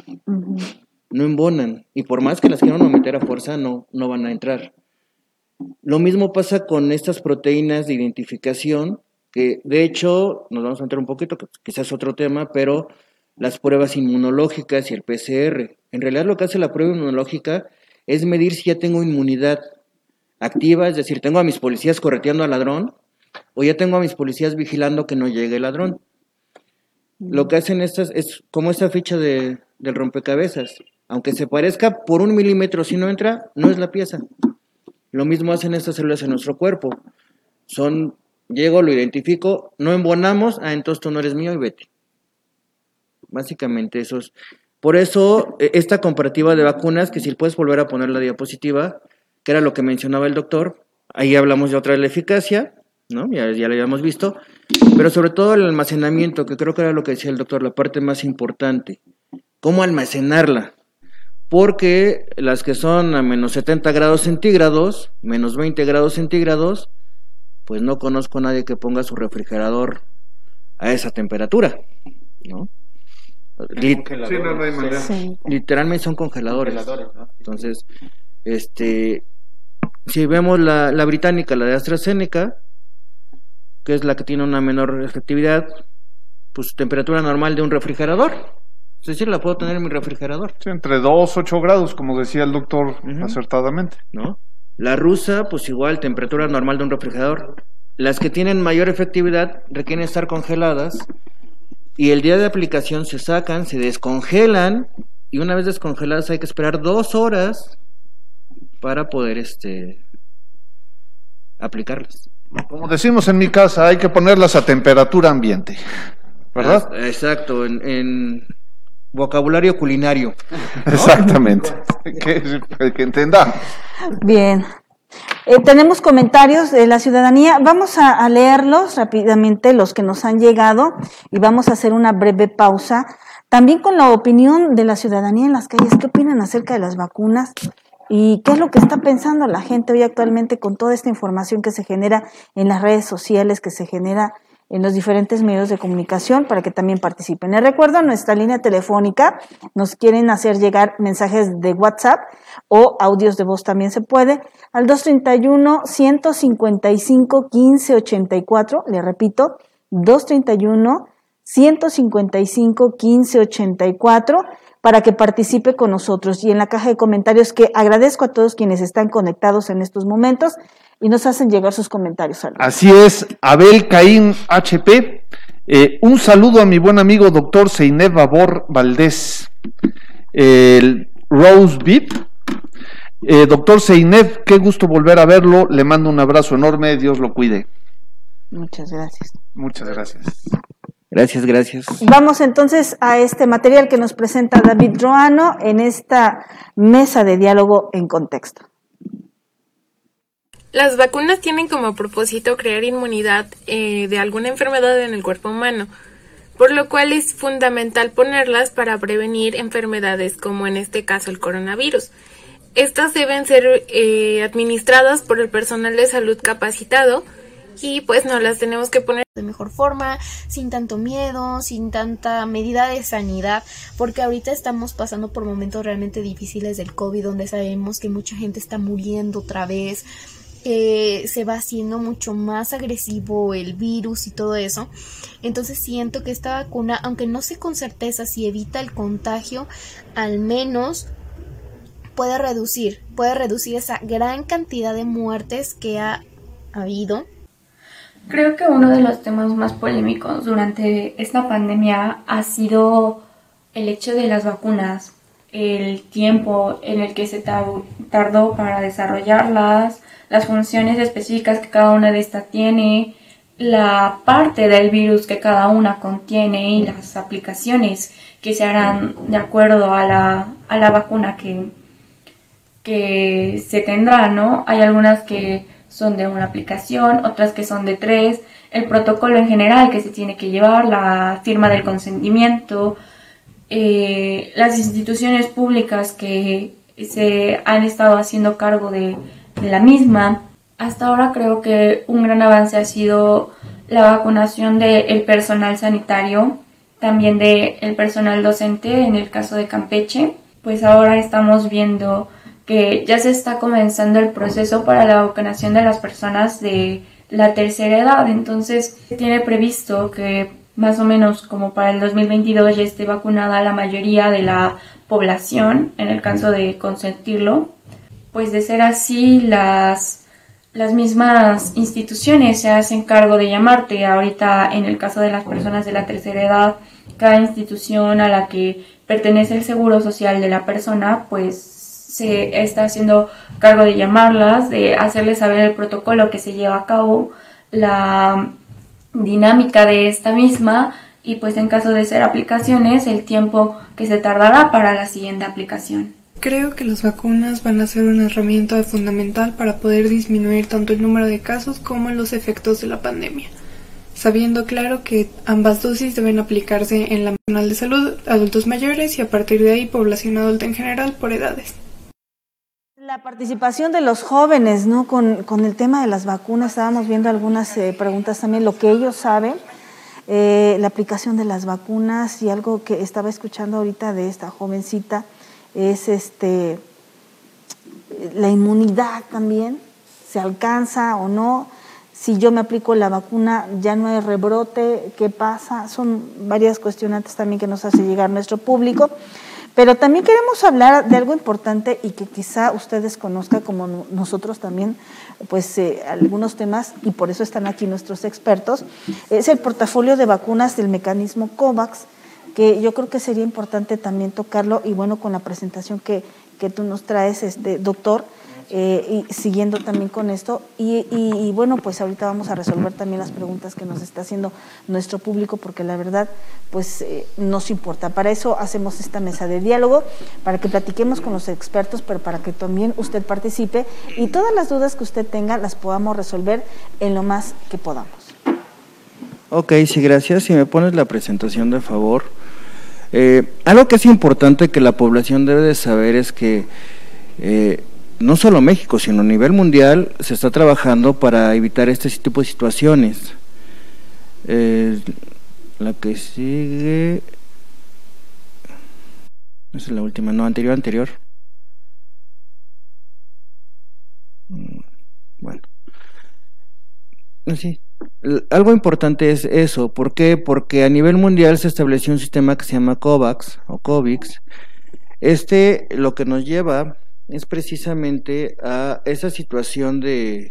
no embonan. Y por más que las quieran meter a fuerza, no, no van a entrar. Lo mismo pasa con estas proteínas de identificación, que de hecho, nos vamos a entrar un poquito, quizás otro tema, pero las pruebas inmunológicas y el PCR. En realidad lo que hace la prueba inmunológica es medir si ya tengo inmunidad activa, es decir, tengo a mis policías correteando al ladrón o ya tengo a mis policías vigilando que no llegue el ladrón. Lo que hacen estas es como esta ficha de, del rompecabezas. Aunque se parezca por un milímetro, si no entra, no es la pieza. Lo mismo hacen estas células en nuestro cuerpo. Son, llego, lo identifico, no embonamos, ah, entonces tú no eres mío y vete. Básicamente eso es. Por eso, e, esta comparativa de vacunas, que si puedes volver a poner la diapositiva, que era lo que mencionaba el doctor, ahí hablamos de otra de la eficacia, ¿no? Ya, ya lo habíamos visto, pero sobre todo el almacenamiento, que creo que era lo que decía el doctor, la parte más importante. ¿Cómo almacenarla? porque las que son a menos 70 grados centígrados, menos 20 grados centígrados, pues no conozco a nadie que ponga su refrigerador a esa temperatura, ¿no? Literalmente son congeladores. Entonces, este, si vemos la, la británica, la de AstraZeneca, que es la que tiene una menor efectividad, pues temperatura normal de un refrigerador, es decir, la puedo tener en mi refrigerador. entre 2 8 grados, como decía el doctor acertadamente. ¿No? La rusa, pues igual, temperatura normal de un refrigerador. Las que tienen mayor efectividad requieren estar congeladas y el día de aplicación se sacan, se descongelan y una vez descongeladas hay que esperar dos horas para poder este aplicarlas. Como decimos en mi casa, hay que ponerlas a temperatura ambiente, ¿verdad? Exacto, en vocabulario culinario. Exactamente, que, que entendamos. Bien. Eh, tenemos comentarios de la ciudadanía. Vamos a, leerlos rápidamente, los que nos han llegado, y vamos a hacer una breve pausa. También con la opinión de la ciudadanía en las calles, ¿qué opinan acerca de las vacunas? ¿Y qué es lo que está pensando la gente hoy actualmente con toda esta información que se genera en las redes sociales, que se genera en los diferentes medios de comunicación para que también participen. Les recuerdo nuestra línea telefónica, nos quieren hacer llegar mensajes de WhatsApp o audios de voz también se puede, al 231-155-1584, le repito, 231-155-1584 para que participe con nosotros. Y en la caja de comentarios que agradezco a todos quienes están conectados en estos momentos y nos hacen llegar sus comentarios. Así es, Abel Caín HP. Eh, un saludo a mi buen amigo doctor Seineb Babor Valdés. Rose Beep. Eh, doctor Seinev, qué gusto volver a verlo. Le mando un abrazo enorme. Dios lo cuide. Muchas gracias. Muchas gracias. Gracias, gracias. Vamos entonces a este material que nos presenta David Roano en esta mesa de diálogo en contexto. Las vacunas tienen como propósito crear inmunidad eh, de alguna enfermedad en el cuerpo humano, por lo cual es fundamental ponerlas para prevenir enfermedades como en este caso el coronavirus. Estas deben ser eh, administradas por el personal de salud capacitado y pues no las tenemos que poner de mejor forma, sin tanto miedo, sin tanta medida de sanidad, porque ahorita estamos pasando por momentos realmente difíciles del COVID, donde sabemos que mucha gente está muriendo otra vez, se va haciendo mucho más agresivo el virus y todo eso. Entonces siento que esta vacuna, aunque no sé con certeza si evita el contagio, al menos puede reducir, puede reducir esa gran cantidad de muertes que ha habido. Creo que uno de los temas más polémicos durante esta pandemia ha sido el hecho de las vacunas, el tiempo en el que se tardó para desarrollarlas, las funciones específicas que cada una de estas tiene, la parte del virus que cada una contiene y las aplicaciones que se harán de acuerdo a la, a la vacuna que, que se tendrá, ¿no? Hay algunas que son de una aplicación, otras que son de tres, el protocolo en general que se tiene que llevar, la firma del consentimiento, eh, las instituciones públicas que se han estado haciendo cargo de de la misma. Hasta ahora creo que un gran avance ha sido la vacunación del personal sanitario, también del el personal docente en el caso de Campeche. Pues ahora estamos viendo que ya se está comenzando el proceso para la vacunación de las personas de la tercera edad. Entonces, tiene previsto que más o menos como para el 2022 ya esté vacunada la mayoría de la población, en el caso de consentirlo pues de ser así, las, las mismas instituciones se hacen cargo de llamarte. Ahorita, en el caso de las personas de la tercera edad, cada institución a la que pertenece el seguro social de la persona, pues se está haciendo cargo de llamarlas, de hacerles saber el protocolo que se lleva a cabo, la dinámica de esta misma y pues en caso de ser aplicaciones, el tiempo que se tardará para la siguiente aplicación. Creo que las vacunas van a ser una herramienta fundamental para poder disminuir tanto el número de casos como los efectos de la pandemia, sabiendo claro que ambas dosis deben aplicarse en la Nacional de Salud, adultos mayores y a partir de ahí población adulta en general por edades. La participación de los jóvenes, ¿no? Con, el tema de las vacunas, estábamos viendo algunas eh, preguntas también, lo que ellos saben, eh, la aplicación de las vacunas y algo que estaba escuchando ahorita de esta jovencita es este, la inmunidad también, se alcanza o no. Si yo me aplico la vacuna, ya no hay rebrote, ¿qué pasa? Son varias cuestionantes también que nos hace llegar nuestro público. Pero también queremos hablar de algo importante y que quizá ustedes conozcan como nosotros también, pues eh, algunos temas, y por eso están aquí nuestros expertos, es el portafolio de vacunas del mecanismo COVAX, que yo creo que sería importante también tocarlo y bueno, con la presentación que, que tú nos traes, este doctor, eh, y siguiendo también con esto. Y, bueno, pues ahorita vamos a resolver también las preguntas que nos está haciendo nuestro público, porque la verdad, pues eh, nos importa. Para eso hacemos esta mesa de diálogo, para que platiquemos con los expertos, pero para que también usted participe y todas las dudas que usted tenga las podamos resolver en lo más que podamos. Ok, sí, gracias. Si me pones la presentación de favor. Eh, algo que es importante que la población debe de saber es que eh, no solo México, sino a nivel mundial se está trabajando para evitar este tipo de situaciones. Eh, la que sigue es la última, no, anterior, anterior. Mm, bueno. Sí, algo importante es eso. ¿Por qué? Porque a nivel mundial se estableció un sistema que se llama COVAX o COVIX. Este lo que nos lleva es precisamente a esa situación de,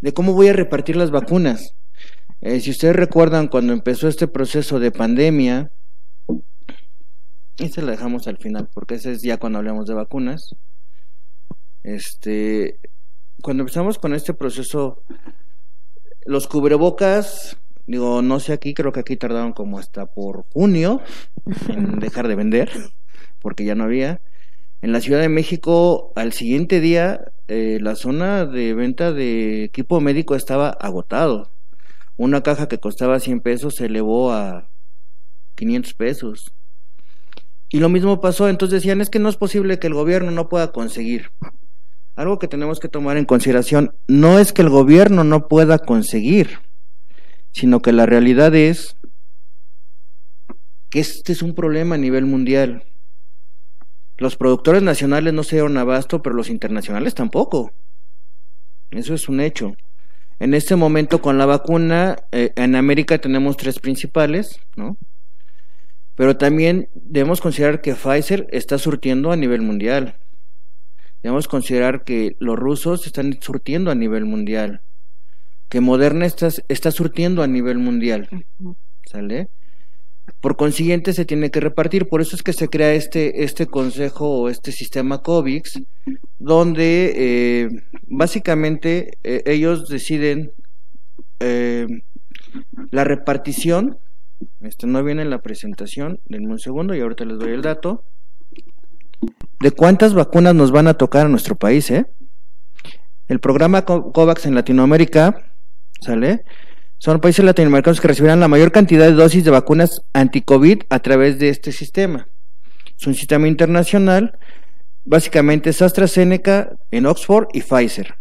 de cómo voy a repartir las vacunas. Eh, si ustedes recuerdan cuando empezó este proceso de pandemia, Y se la dejamos al final, porque ese es ya cuando hablamos de vacunas. Este, cuando empezamos con este proceso, los cubrebocas, digo, no sé aquí, creo que aquí tardaron como hasta por junio en dejar de vender, porque ya no había. En la Ciudad de México, al siguiente día, eh, la zona de venta de equipo médico estaba agotado. Una caja que costaba 100 pesos se elevó a 500 pesos. Y lo mismo pasó, entonces decían, es que no es posible que el gobierno no pueda conseguir. Algo que tenemos que tomar en consideración, no es que el gobierno no pueda conseguir, sino que la realidad es que este es un problema a nivel mundial. Los productores nacionales no se dieron abasto, pero los internacionales tampoco. Eso es un hecho. En este momento con la vacuna, eh, en América tenemos tres principales, ¿no? Pero también debemos considerar que Pfizer está surtiendo a nivel mundial. Debemos considerar que los rusos están surtiendo a nivel mundial. Que Moderna está, está surtiendo a nivel mundial. ¿Sale? Por consiguiente, se tiene que repartir. Por eso es que se crea este, este consejo o este sistema COVIX, donde eh, básicamente eh, ellos deciden eh, la repartición esto no viene en la presentación, denme un segundo y ahorita les doy el dato. ¿De cuántas vacunas nos van a tocar a nuestro país, eh? El programa COVAX en Latinoamérica, ¿sale? Son países latinoamericanos que recibirán la mayor cantidad de dosis de vacunas anti-COVID a través de este sistema. Es un sistema internacional, básicamente es AstraZeneca en Oxford y Pfizer.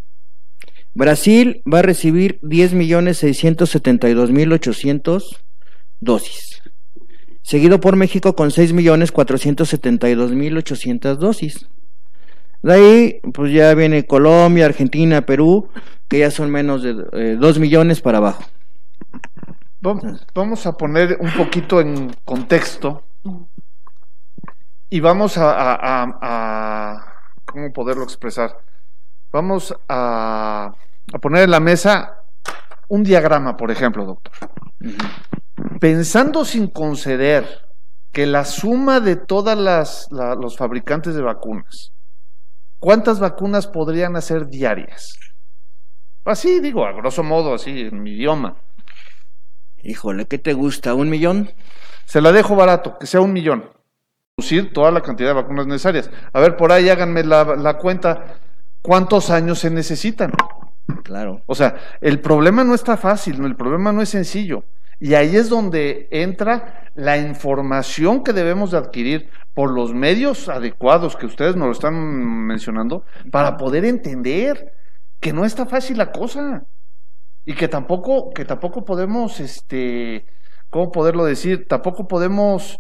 Brasil va a recibir 10.672.800 dosis, seguido por México con 6.472.800 dosis. De ahí, pues ya viene Colombia, Argentina, Perú, que ya son menos de 2 eh, millones para abajo. Vamos a poner un poquito en contexto y vamos a, ¿cómo poderlo expresar? Vamos a, poner en la mesa un diagrama, por ejemplo, doctor pensando sin conceder que la suma de todas las los fabricantes de vacunas, ¿cuántas vacunas podrían hacer diarias? Así digo, a grosso modo, así en mi idioma. Híjole, ¿qué te gusta? ¿Un millón? Se la dejo barato, que sea un millón. Producir toda la cantidad de vacunas necesarias. A ver, por ahí háganme la, la cuenta. ¿Cuántos años se necesitan? Claro. O sea, el problema no está fácil, el problema no es sencillo. Y ahí es donde entra la información que debemos de adquirir por los medios adecuados que ustedes nos lo están mencionando para poder entender que no está fácil la cosa y que tampoco que tampoco podemos este cómo poderlo decir tampoco podemos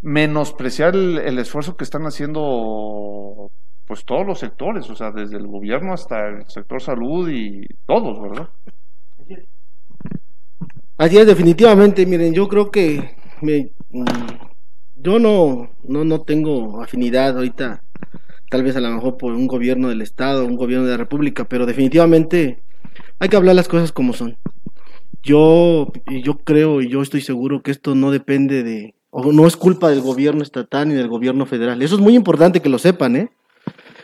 menospreciar el, esfuerzo que están haciendo pues todos los sectores o sea desde el gobierno hasta el sector salud y todos verdad Así es, definitivamente, miren, yo creo que me, mm, yo no, no, no tengo afinidad ahorita, tal vez a lo mejor por un gobierno del Estado, un gobierno de la República, pero definitivamente hay que hablar las cosas como son. Yo, yo creo y yo estoy seguro que esto no depende de, o no es culpa del gobierno estatal ni del gobierno federal. Eso es muy importante que lo sepan, ¿eh?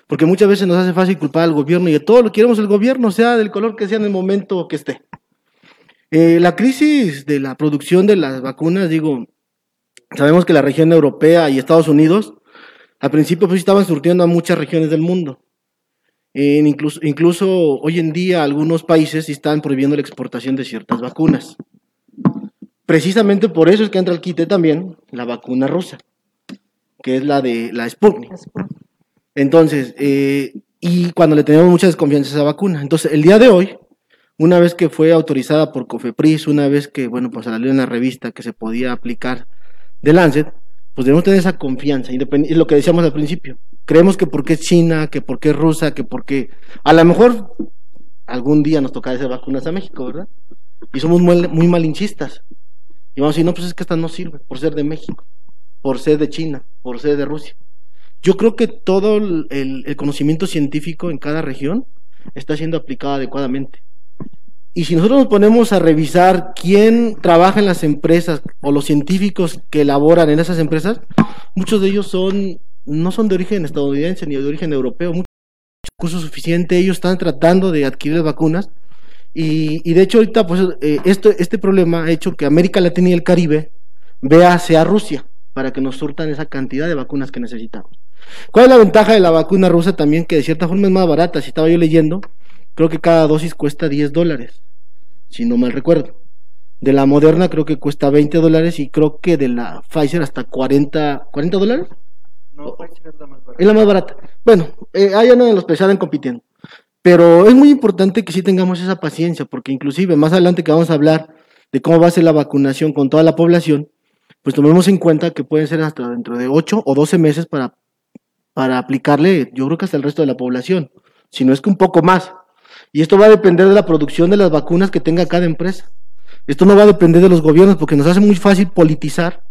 Porque muchas veces nos hace fácil culpar al gobierno y de todo lo que queremos el gobierno, sea del color que sea en el momento que esté. Eh, la crisis de la producción de las vacunas, digo, sabemos que la región europea y Estados Unidos al principio pues estaban surtiendo a muchas regiones del mundo. Incluso, incluso hoy en día algunos países están prohibiendo la exportación de ciertas vacunas. Precisamente por eso es que entra al quite también la vacuna rusa, que es la de la Sputnik. Entonces, eh, y cuando le tenemos mucha desconfianza a esa vacuna. Entonces, el día de hoy, una vez que fue autorizada por Cofepris, una vez que, bueno, pues salió en la revista que se podía aplicar de Lancet, pues debemos tener esa confianza, es lo que decíamos al principio. Creemos que porque es China, que porque es rusa, que porque a lo mejor algún día nos tocará hacer vacunas a México, ¿verdad? Y somos muy, muy malinchistas. Y vamos a decir, no, pues es que esta no sirve por ser de México, por ser de China, por ser de Rusia. Yo creo que todo el conocimiento científico en cada región está siendo aplicado adecuadamente. Y si nosotros nos ponemos a revisar quién trabaja en las empresas o los científicos que elaboran en esas empresas, muchos de ellos son no son de origen estadounidense ni de origen europeo, muchos recursos suficiente, ellos están tratando de adquirir vacunas y, y de hecho ahorita pues eh, esto, este problema ha hecho que América Latina y el Caribe vea hacia Rusia para que nos surtan esa cantidad de vacunas que necesitamos. ¿Cuál es la ventaja de la vacuna rusa también? Que de cierta forma es más barata. Si estaba yo leyendo, creo que cada dosis cuesta 10 dólares, si no mal recuerdo. De la Moderna creo que cuesta 20 dólares y creo que de la Pfizer hasta 40, 40 dólares. No, Pfizer es la más barata. Es la más barata. Bueno, eh, ahí andan los pesados compitiendo. Pero es muy importante que sí tengamos esa paciencia, porque inclusive más adelante que vamos a hablar de cómo va a ser la vacunación con toda la población, pues tomemos en cuenta que pueden ser hasta dentro de 8 o 12 meses para, para aplicarle, yo creo que hasta el resto de la población, si no es que un poco más. Y esto va a depender de la producción de las vacunas que tenga cada empresa. Esto no va a depender de los gobiernos porque nos hace muy fácil politizar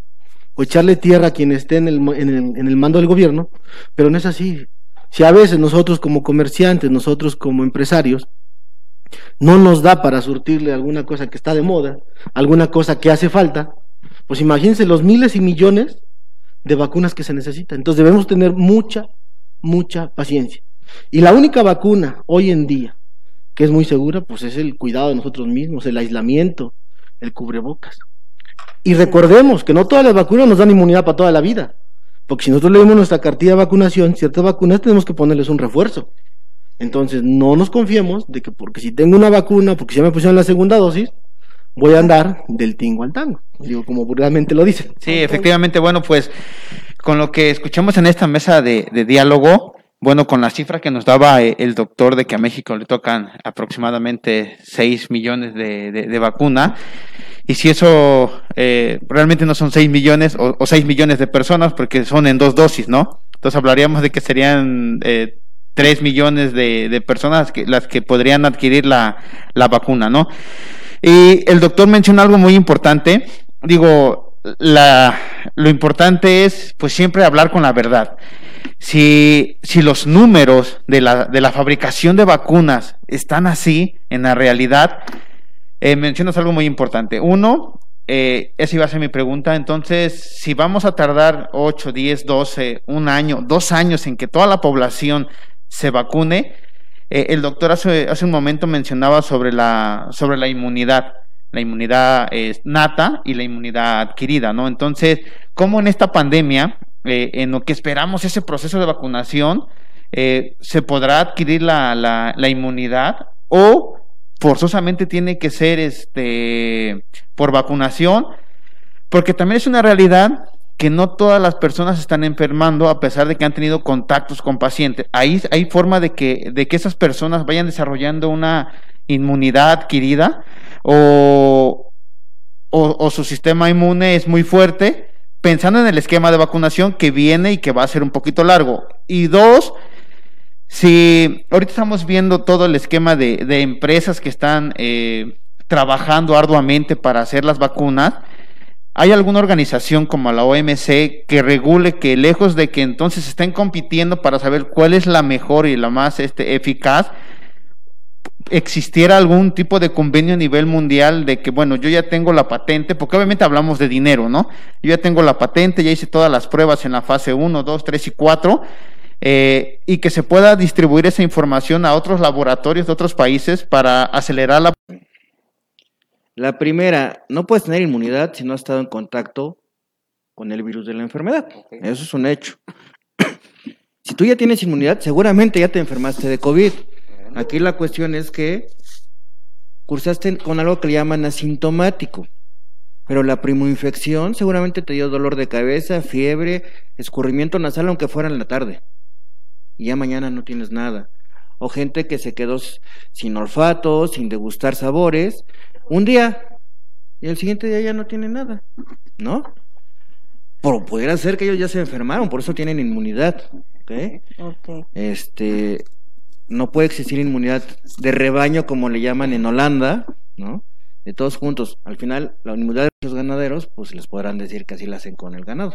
o echarle tierra a quien esté en el, en el, en el mando del gobierno, pero no es así. Si a veces nosotros como comerciantes, nosotros como empresarios, no nos da para surtirle alguna cosa que está de moda, alguna cosa que hace falta, pues imagínense los miles y millones de vacunas que se necesitan. Entonces debemos tener mucha, mucha paciencia. Y la única vacuna hoy en día que es muy segura, pues es el cuidado de nosotros mismos, el aislamiento, el cubrebocas. Y recordemos que no todas las vacunas nos dan inmunidad para toda la vida. Porque si nosotros leemos nuestra cartilla de vacunación, ciertas vacunas tenemos que ponerles un refuerzo. Entonces, no nos confiemos de que porque si tengo una vacuna, porque ya me pusieron la segunda dosis, voy a andar del tingo al tango. Digo, como realmente lo dicen. Sí, efectivamente, bueno, pues con lo que escuchamos en esta mesa de, diálogo, bueno, con la cifra que nos daba eh, el doctor de que a México le tocan aproximadamente 6 millones de, de, vacuna, y si eso eh, realmente no son 6 millones o, o, 6 millones de personas, porque son en dos dosis, ¿no? Entonces hablaríamos de que serían eh, 3 millones de, personas las que podrían adquirir la, la vacuna, ¿no? Y el doctor menciona algo muy importante. Digo, la, lo importante es pues siempre hablar con la verdad. Si, si los números de la, de la fabricación de vacunas están así en la realidad, eh, mencionas algo muy importante. Uno, eh, esa iba a ser mi pregunta. Entonces, si vamos a tardar 8, 10, 12, un año, dos años en que toda la población se vacune, eh, el doctor hace, hace, un momento mencionaba sobre la, sobre la inmunidad, la inmunidad eh, nata y la inmunidad adquirida, ¿no? Entonces, ¿cómo en esta pandemia, eh, en lo que esperamos ese proceso de vacunación, se podrá adquirir la, la, la inmunidad o forzosamente tiene que ser este por vacunación, porque también es una realidad que no todas las personas están enfermando a pesar de que han tenido contactos con pacientes. Ahí hay forma de que, de que esas personas vayan desarrollando una inmunidad adquirida o, o, su sistema inmune es muy fuerte, pensando en el esquema de vacunación que viene y que va a ser un poquito largo. Y dos, si ahorita estamos viendo todo el esquema de, de empresas que están eh, trabajando arduamente para hacer las vacunas, ¿hay alguna organización como la OMC que regule que lejos de que entonces estén compitiendo para saber cuál es la mejor y la más este, eficaz, existiera algún tipo de convenio a nivel mundial de que, bueno, yo ya tengo la patente, porque obviamente hablamos de dinero, ¿no? Yo ya tengo la patente, ya hice todas las pruebas en la fase 1, 2, 3 y 4 eh, y que se pueda distribuir esa información a otros laboratorios de otros países para acelerar la... La primera, no puedes tener inmunidad si no has estado en contacto con el virus de la enfermedad. Eso es un hecho. si tú ya tienes inmunidad, seguramente ya te enfermaste de COVID. Aquí la cuestión es que cursaste con algo que le llaman asintomático. Pero la primoinfección seguramente te dio dolor de cabeza, fiebre, escurrimiento nasal, aunque fuera en la tarde y ya mañana no tienes nada. O gente que se quedó sin olfato, sin degustar sabores, un día y el siguiente día ya no tiene nada, ¿no? Pero pudiera ser que ellos ya se enfermaron, por eso tienen inmunidad, ¿ok? Ok. Este, no puede existir inmunidad de rebaño como le llaman en Holanda, ¿no? De todos juntos. Al final, la inmunidad de los ganaderos, pues les podrán decir que así la hacen con el ganado.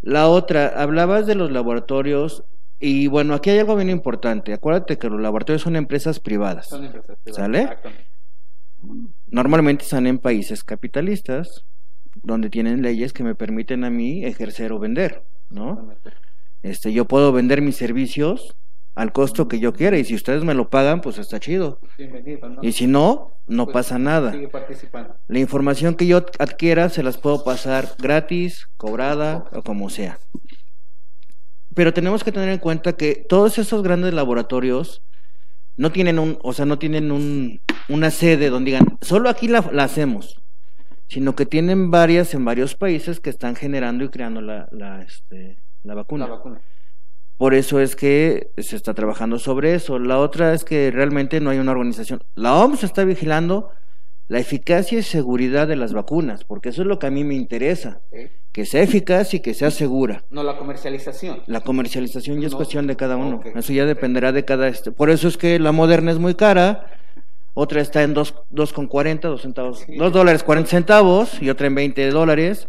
La otra, hablabas de los laboratorios Y bueno, aquí hay algo bien importante. Acuérdate que los laboratorios son empresas privadas. Son empresas privadas, ¿Sale? Normalmente están en países capitalistas, donde tienen leyes que me permiten a mí ejercer o vender, ¿no? Este, yo puedo vender mis servicios al costo que yo quiera y si ustedes me lo pagan, pues está chido. Y si no, no Pues, pasa nada. Sigue participando. La información que yo adquiera se las puedo pasar gratis, cobrada o como sea. Pero tenemos que tener en cuenta que todos esos grandes laboratorios no tienen un, o sea, no tienen un, una sede donde digan, solo aquí la, la hacemos, sino que tienen varias en varios países que están generando y creando la, la, este, la vacuna. La vacuna. Por eso es que se está trabajando sobre eso. La otra es que realmente no hay una organización. La OMS está vigilando la eficacia y seguridad de las vacunas, porque eso es lo que a mí me interesa, que sea eficaz y que sea segura. No, la comercialización. La comercialización ya es cuestión de cada uno. Eso ya dependerá de cada este. Por eso es que la moderna es muy cara, otra está en 2,40, 2 centavos, 2 dólares 40 centavos y otra en 20 dólares.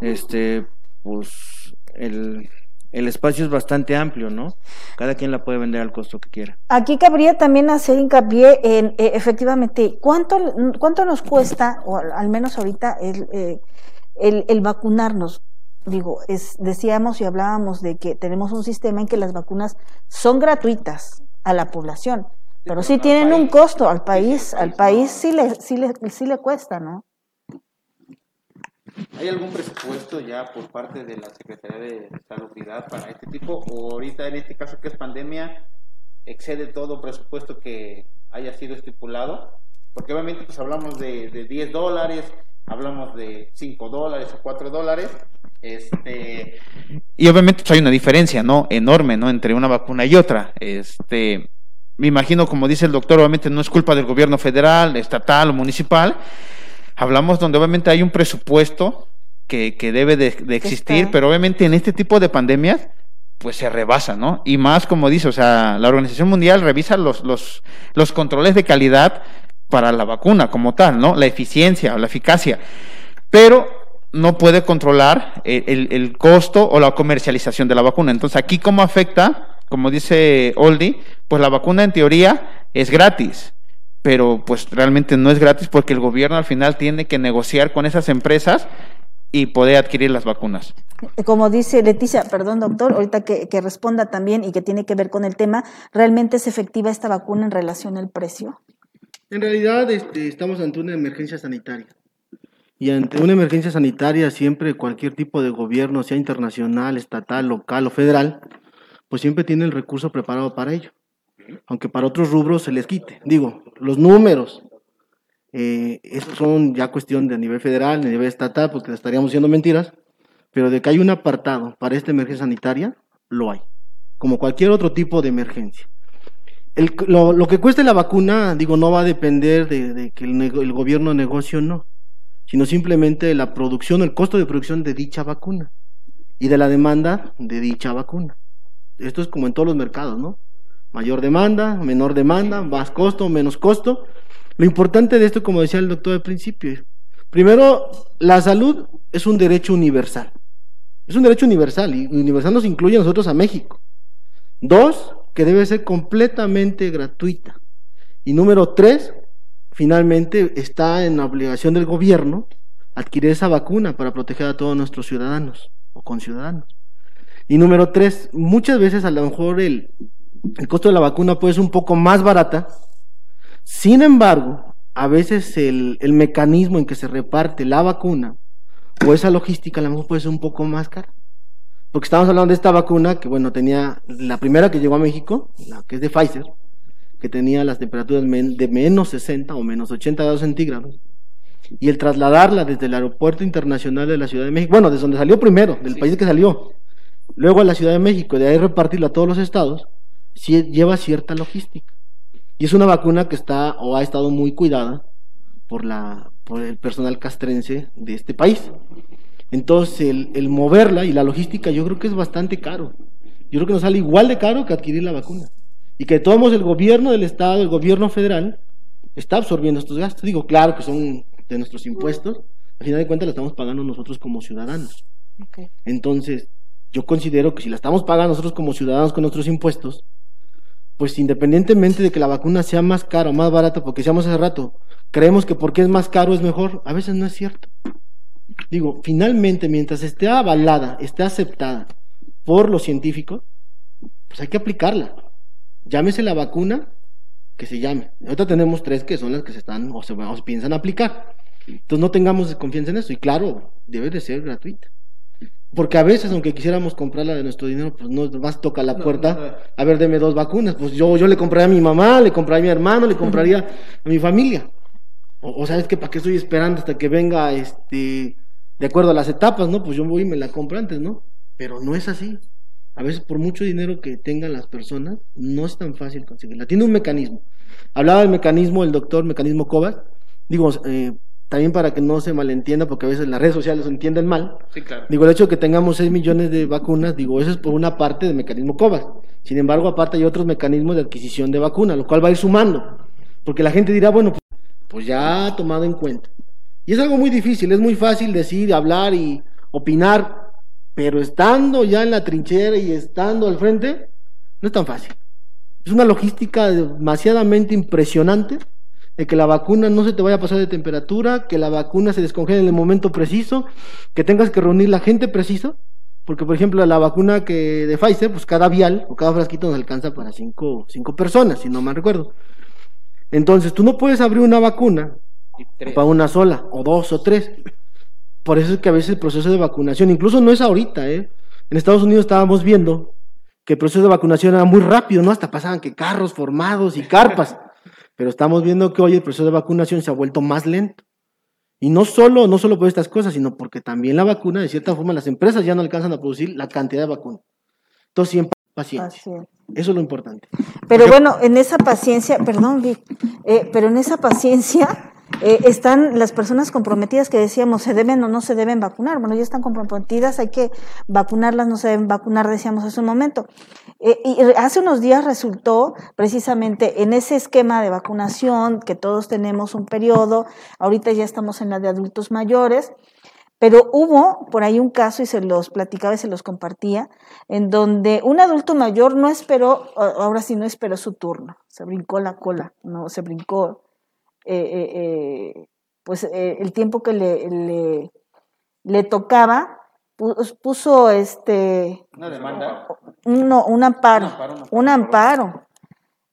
Este, pues el, el espacio es bastante amplio, ¿no? Cada quien la puede vender al costo que quiera. Aquí cabría también hacer hincapié en, eh, efectivamente, ¿cuánto, cuánto nos cuesta, o al, menos ahorita, el, eh, el, el vacunarnos? Digo, es, decíamos y hablábamos de que tenemos un sistema en que las vacunas son gratuitas a la población, pero pero sí tienen un costo al país, sí, al al país país, sí le, sí le, sí le cuesta, ¿no? ¿Hay algún presupuesto ya por parte de la Secretaría de Salubridad para este tipo? ¿O ahorita en este caso que es pandemia, excede todo presupuesto que haya sido estipulado? Porque obviamente pues hablamos de, de 10 dólares, hablamos de 5 dólares o 4 dólares. Este, Y obviamente pues, hay una diferencia, ¿no? Enorme, ¿no? Entre una vacuna y otra. Este, me imagino, como dice el doctor, obviamente no es culpa del gobierno federal, estatal o municipal. Hablamos donde obviamente hay un presupuesto que, que debe de, de existir, Está. pero obviamente en este tipo de pandemias, pues se rebasa, ¿no? Y más, como dice, o sea, la Organización Mundial revisa los, los, los controles de calidad para la vacuna como tal, ¿no? La eficiencia o la eficacia. Pero no puede controlar el, el- el costo o la comercialización de la vacuna. Entonces, aquí cómo afecta, como dice Oldi, pues la vacuna en teoría es gratis, pero pues realmente no es gratis porque el gobierno al final tiene que negociar con esas empresas y poder adquirir las vacunas. Como dice Leticia, perdón doctor, ahorita que, que responda también y que tiene que ver con el tema, ¿realmente es efectiva esta vacuna en relación al precio? En realidad este, estamos ante una emergencia sanitaria. Y ante una emergencia sanitaria siempre cualquier tipo de gobierno, sea internacional, estatal, local o federal, pues siempre tiene el recurso preparado para ello. Aunque para otros rubros se les quite. Digo, los números, eh, esos son ya cuestión de nivel federal, de nivel estatal, porque estaríamos diciendo mentiras, pero de que hay un apartado para esta emergencia sanitaria, lo hay. Como cualquier otro tipo de emergencia. Lo, que cueste la vacuna, digo, no va a depender de, que el, el gobierno negocie o no, sino simplemente la producción, el costo de producción de dicha vacuna y de la demanda de dicha vacuna. Esto es como en todos los mercados, ¿no? Mayor demanda, menor demanda, más costo, menos costo. Lo importante de esto, como decía el doctor al principio, primero, la salud es un derecho universal. Es un derecho universal y universal nos incluye a nosotros a México. Dos, que debe ser completamente gratuita. Y número tres, finalmente está en la obligación del gobierno adquirir esa vacuna para proteger a todos nuestros ciudadanos o conciudadanos. Y número tres, muchas veces a lo mejor el, el costo de la vacuna puede ser un poco más barata. Sin embargo, a veces el, el mecanismo en que se reparte la vacuna o esa logística a lo mejor puede ser un poco más cara. Porque estamos hablando de esta vacuna que, bueno, tenía la primera que llegó a México, la que es de Pfizer, que tenía las temperaturas de menos 60 o menos 80 grados centígrados. Y el trasladarla desde el aeropuerto internacional de la Ciudad de México, bueno, desde donde salió primero, del país que salió, luego a la Ciudad de México, de ahí repartirla a todos los estados, sí lleva cierta logística. Y es una vacuna que está o ha estado muy cuidada por, la, por el personal castrense de este país. Entonces, el, el moverla y la logística yo creo que es bastante caro. Yo creo que nos sale igual de caro que adquirir la vacuna. Y que todos el gobierno del Estado, el gobierno federal, está absorbiendo estos gastos. Digo, claro que son de nuestros impuestos. Al final de cuentas, lo estamos pagando nosotros como ciudadanos. Entonces, yo considero que si la estamos pagando nosotros como ciudadanos con nuestros impuestos, pues independientemente de que la vacuna sea más cara o más barata, porque decíamos hace rato, creemos que porque es más caro es mejor, a veces no es cierto. Digo, finalmente, mientras esté avalada, esté aceptada por los científicos, pues hay que aplicarla. Llámese la vacuna que se llame. Ahorita tenemos tres que son las que se están o se, o piensan aplicar. Entonces no tengamos confianza en eso. Y claro, debe de ser gratuita. Porque a veces, aunque quisiéramos comprarla de nuestro dinero, pues no más toca la puerta. A ver, deme dos vacunas. Pues yo, yo le compraría a mi mamá, le compraría a mi hermano, le compraría a mi familia. O, o sabes que para qué estoy esperando hasta que venga este de acuerdo a las etapas, ¿no? Pues yo voy y me la compro antes, ¿no? Pero no es así. A veces por mucho dinero que tengan las personas, no es tan fácil conseguirla. Tiene un mecanismo. Hablaba del mecanismo el doctor, mecanismo COVAX. Digo, eh, también para que no se malentienda, porque a veces las redes sociales lo entienden mal. Sí, claro. Digo, el hecho de que tengamos 6 millones de vacunas, digo, eso es por una parte del mecanismo COVAX. Sin embargo, aparte hay otros mecanismos de adquisición de vacunas, lo cual va a ir sumando. Porque la gente dirá, bueno, pues ya tomado en cuenta. Y es algo muy difícil, es muy fácil decir, hablar y opinar, pero estando ya en la trinchera y estando al frente, no es tan fácil. Es una logística demasiadamente impresionante de que la vacuna no se te vaya a pasar de temperatura, que la vacuna se descongele en el momento preciso, que tengas que reunir la gente preciso, porque por ejemplo la vacuna que de Pfizer, pues cada vial o cada frasquito nos alcanza para cinco, cinco personas, si no mal recuerdo. Entonces tú no puedes abrir una vacuna para una sola, o dos, o tres. Por eso es que a veces el proceso de vacunación, incluso no es ahorita, ¿eh? En Estados Unidos estábamos viendo que el proceso de vacunación era muy rápido, ¿no? Hasta pasaban que carros formados y carpas. Pero estamos viendo que hoy el proceso de vacunación se ha vuelto más lento. Y no solo, no solo por estas cosas, sino porque también la vacuna, de cierta forma, las empresas ya no alcanzan a producir la cantidad de vacuna. Entonces siempre paciencia. Eso es lo importante. Pero bueno, en esa paciencia, perdón, Vic, eh, pero en esa paciencia eh, están las personas comprometidas que decíamos, ¿se deben o no se deben vacunar? Bueno, ya están comprometidas, hay que vacunarlas, no se deben vacunar, decíamos hace un momento. Eh, y hace unos días resultó precisamente en ese esquema de vacunación, que todos tenemos un periodo, ahorita ya estamos en la de adultos mayores, pero hubo por ahí un caso, y se los platicaba y se los compartía, en donde un adulto mayor no esperó, ahora sí no esperó su turno, se brincó la cola, no se brincó eh, eh, eh, pues el tiempo que le, le tocaba, puso, puso este Una demanda. uno, un amparo, Un amparo, un.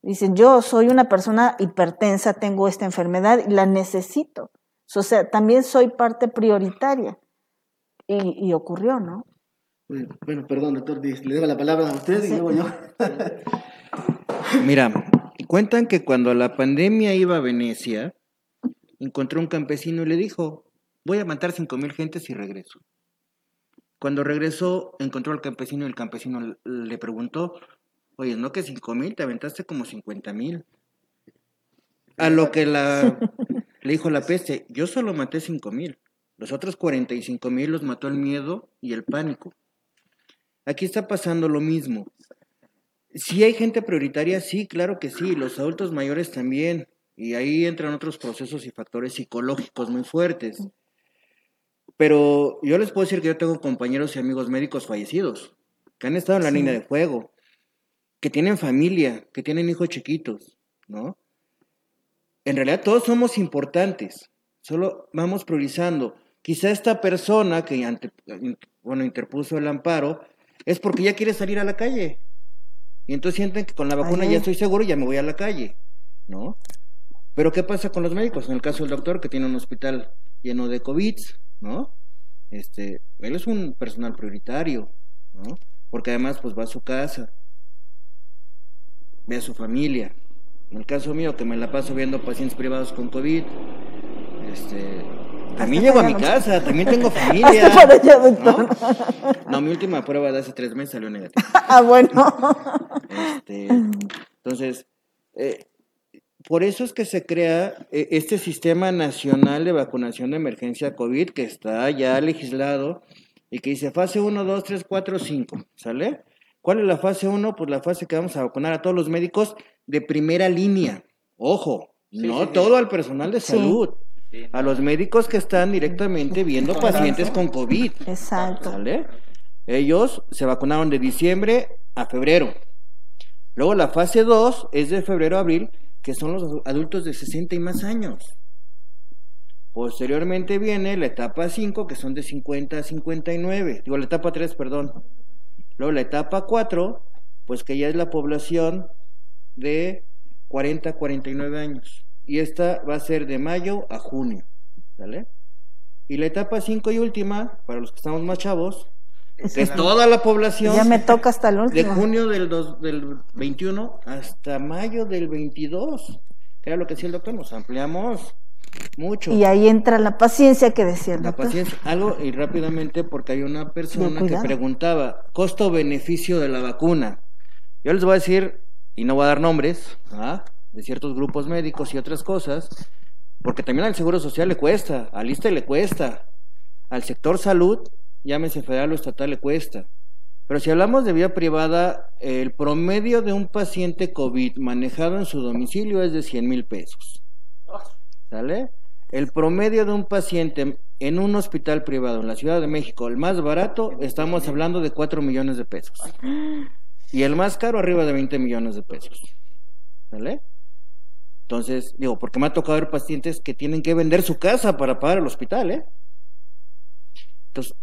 Dicen, yo soy una persona hipertensa, tengo esta enfermedad y la necesito. O sea, también soy parte prioritaria. Y, y ocurrió, ¿no? Bueno, bueno, perdón, doctor, le dejo la palabra a usted y luego yo. Mira, cuentan que cuando la pandemia iba a Venecia, encontró un campesino y le dijo, voy a matar cinco mil gentes y regreso. Cuando regresó, encontró al campesino y el campesino le preguntó, oye, ¿no que cinco mil? Te aventaste como cincuenta mil. A lo que la, le dijo la peste, yo solo maté cinco mil. Los otros 45 mil los mató el miedo y el pánico. Aquí está pasando lo mismo. Si hay gente prioritaria, sí, claro que sí, los adultos mayores también. Y ahí entran otros procesos y factores psicológicos muy fuertes. Pero yo les puedo decir que yo tengo compañeros y amigos médicos fallecidos, que han estado en la línea de fuego, que tienen familia, que tienen hijos chiquitos, ¿no? En realidad todos somos importantes, solo vamos priorizando. Quizá esta persona que ante- bueno, interpuso el amparo es porque ya quiere salir a la calle. Y entonces sienten que con la vacuna Ay, ya estoy seguro y ya me voy a la calle, ¿no? Pero ¿qué pasa con los médicos? En el caso del doctor que tiene un hospital lleno de COVID, ¿no? Este, él es un personal prioritario, ¿no? Porque además pues va a su casa, ve a su familia. En el caso mío, que me la paso viendo pacientes privados con COVID, este, también llego a mi casa, también tengo familia. Allá. ¿no? No, mi última prueba de hace tres meses salió negativa. Ah, bueno. Este, entonces, eh, por eso es que se crea eh, este sistema nacional de vacunación de emergencia COVID que está ya legislado y que dice fase 1, 2, 3, 4, 5, ¿sale? ¿Cuál es la fase 1? Pues la fase que vamos a vacunar a todos los médicos de primera línea. Ojo, no todo al personal de Sí. salud, a los médicos que están directamente viendo pacientes con COVID. Exacto. ¿Sale? Ellos se vacunaron de diciembre a febrero. Luego la fase 2 es de febrero a abril, que son los adultos de 60 y más años. Posteriormente viene la etapa 5, que son de 50 a 59. Digo, la etapa 3, perdón. Luego la etapa 4, pues que ya es la población de 40 a 49 años. Y esta va a ser de mayo a junio. ¿Sale? Y la etapa 5 y última, para los que estamos más chavos, es toda la población. Ya me toca hasta el De último. junio del, dos- del 21 hasta mayo del 22. Que era lo que decía el doctor, nos ampliamos mucho. Y ahí entra la paciencia que decía el La doctor. paciencia, algo y rápidamente porque hay una persona que preguntaba costo-beneficio de la vacuna. Yo les voy a decir, y no voy a dar nombres, ¿ah? de ciertos grupos médicos y otras cosas, porque también al Seguro Social le cuesta, al ISTE le cuesta, al sector salud, llámese federal o estatal, le cuesta. Pero si hablamos de vía privada, el promedio de un paciente COVID manejado en su domicilio es de 100 mil pesos. ¿Sale? El promedio de un paciente en un hospital privado en la Ciudad de México, el más barato, estamos hablando de 4 millones de pesos. Y el más caro, arriba de 20 millones de pesos. ¿Sale? Entonces, digo, porque me ha tocado ver pacientes que tienen que vender su casa para pagar el hospital, ¿eh? Entonces,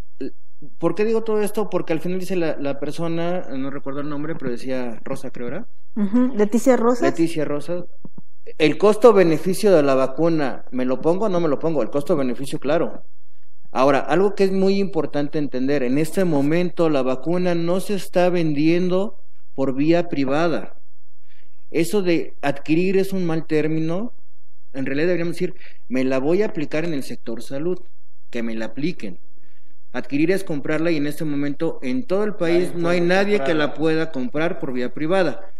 ¿por qué digo todo esto? Porque al final dice la, la persona, no recuerdo el nombre, pero decía Rosa, creo, ¿era? Ujú, Leticia Rosas. Leticia Rosa. El costo-beneficio de la vacuna, ¿me lo pongo o no me lo pongo? El costo-beneficio, claro. Ahora, algo que es muy importante entender, en este momento la vacuna no se está vendiendo por vía privada. Eso de adquirir es un mal término. En realidad deberíamos decir, me la voy a aplicar en el sector salud, que me la apliquen. Adquirir es comprarla y en este momento en todo el país no hay nadie que la pueda comprar por vía privada.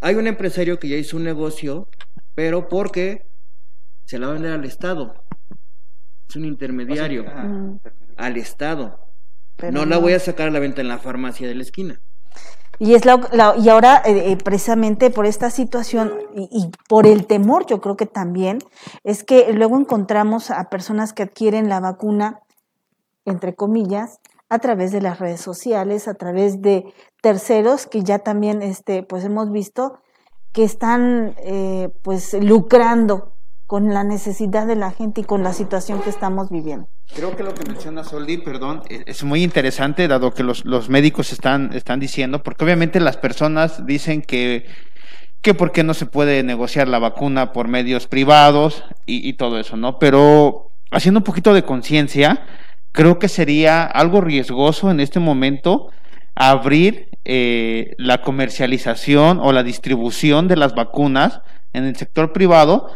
Hay un empresario que ya hizo un negocio, pero porque se la va a vender al Estado. Es un intermediario. Mm, Al Estado. pero no la voy a sacar a la venta en la farmacia de la esquina. Y, es la, la- y ahora, eh, eh, precisamente por esta situación y, y por el temor, yo creo que también, es que luego encontramos a personas que adquieren la vacuna, entre comillas, a través de las redes sociales, a través de terceros que ya también, este, pues hemos visto que están, eh, pues, lucrando con la necesidad de la gente y con la situación que estamos viviendo. Creo que lo que menciona Soldi, perdón, es es muy interesante, dado que los, los médicos están, están diciendo, porque obviamente las personas dicen que, que por qué no se puede negociar la vacuna por medios privados y todo eso, ¿no? Pero haciendo un poquito de conciencia, creo que sería algo riesgoso en este momento abrir eh, la comercialización o la distribución de las vacunas en el sector privado,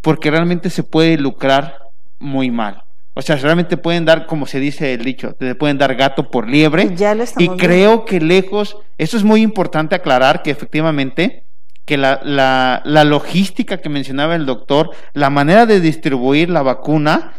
porque realmente se puede lucrar muy mal. O sea, realmente pueden dar, como se dice el dicho, te pueden dar gato por liebre. Ya lo Y creo que lejos, eso es muy importante aclarar que efectivamente que la, la, la logística que mencionaba el doctor, la manera de distribuir la vacuna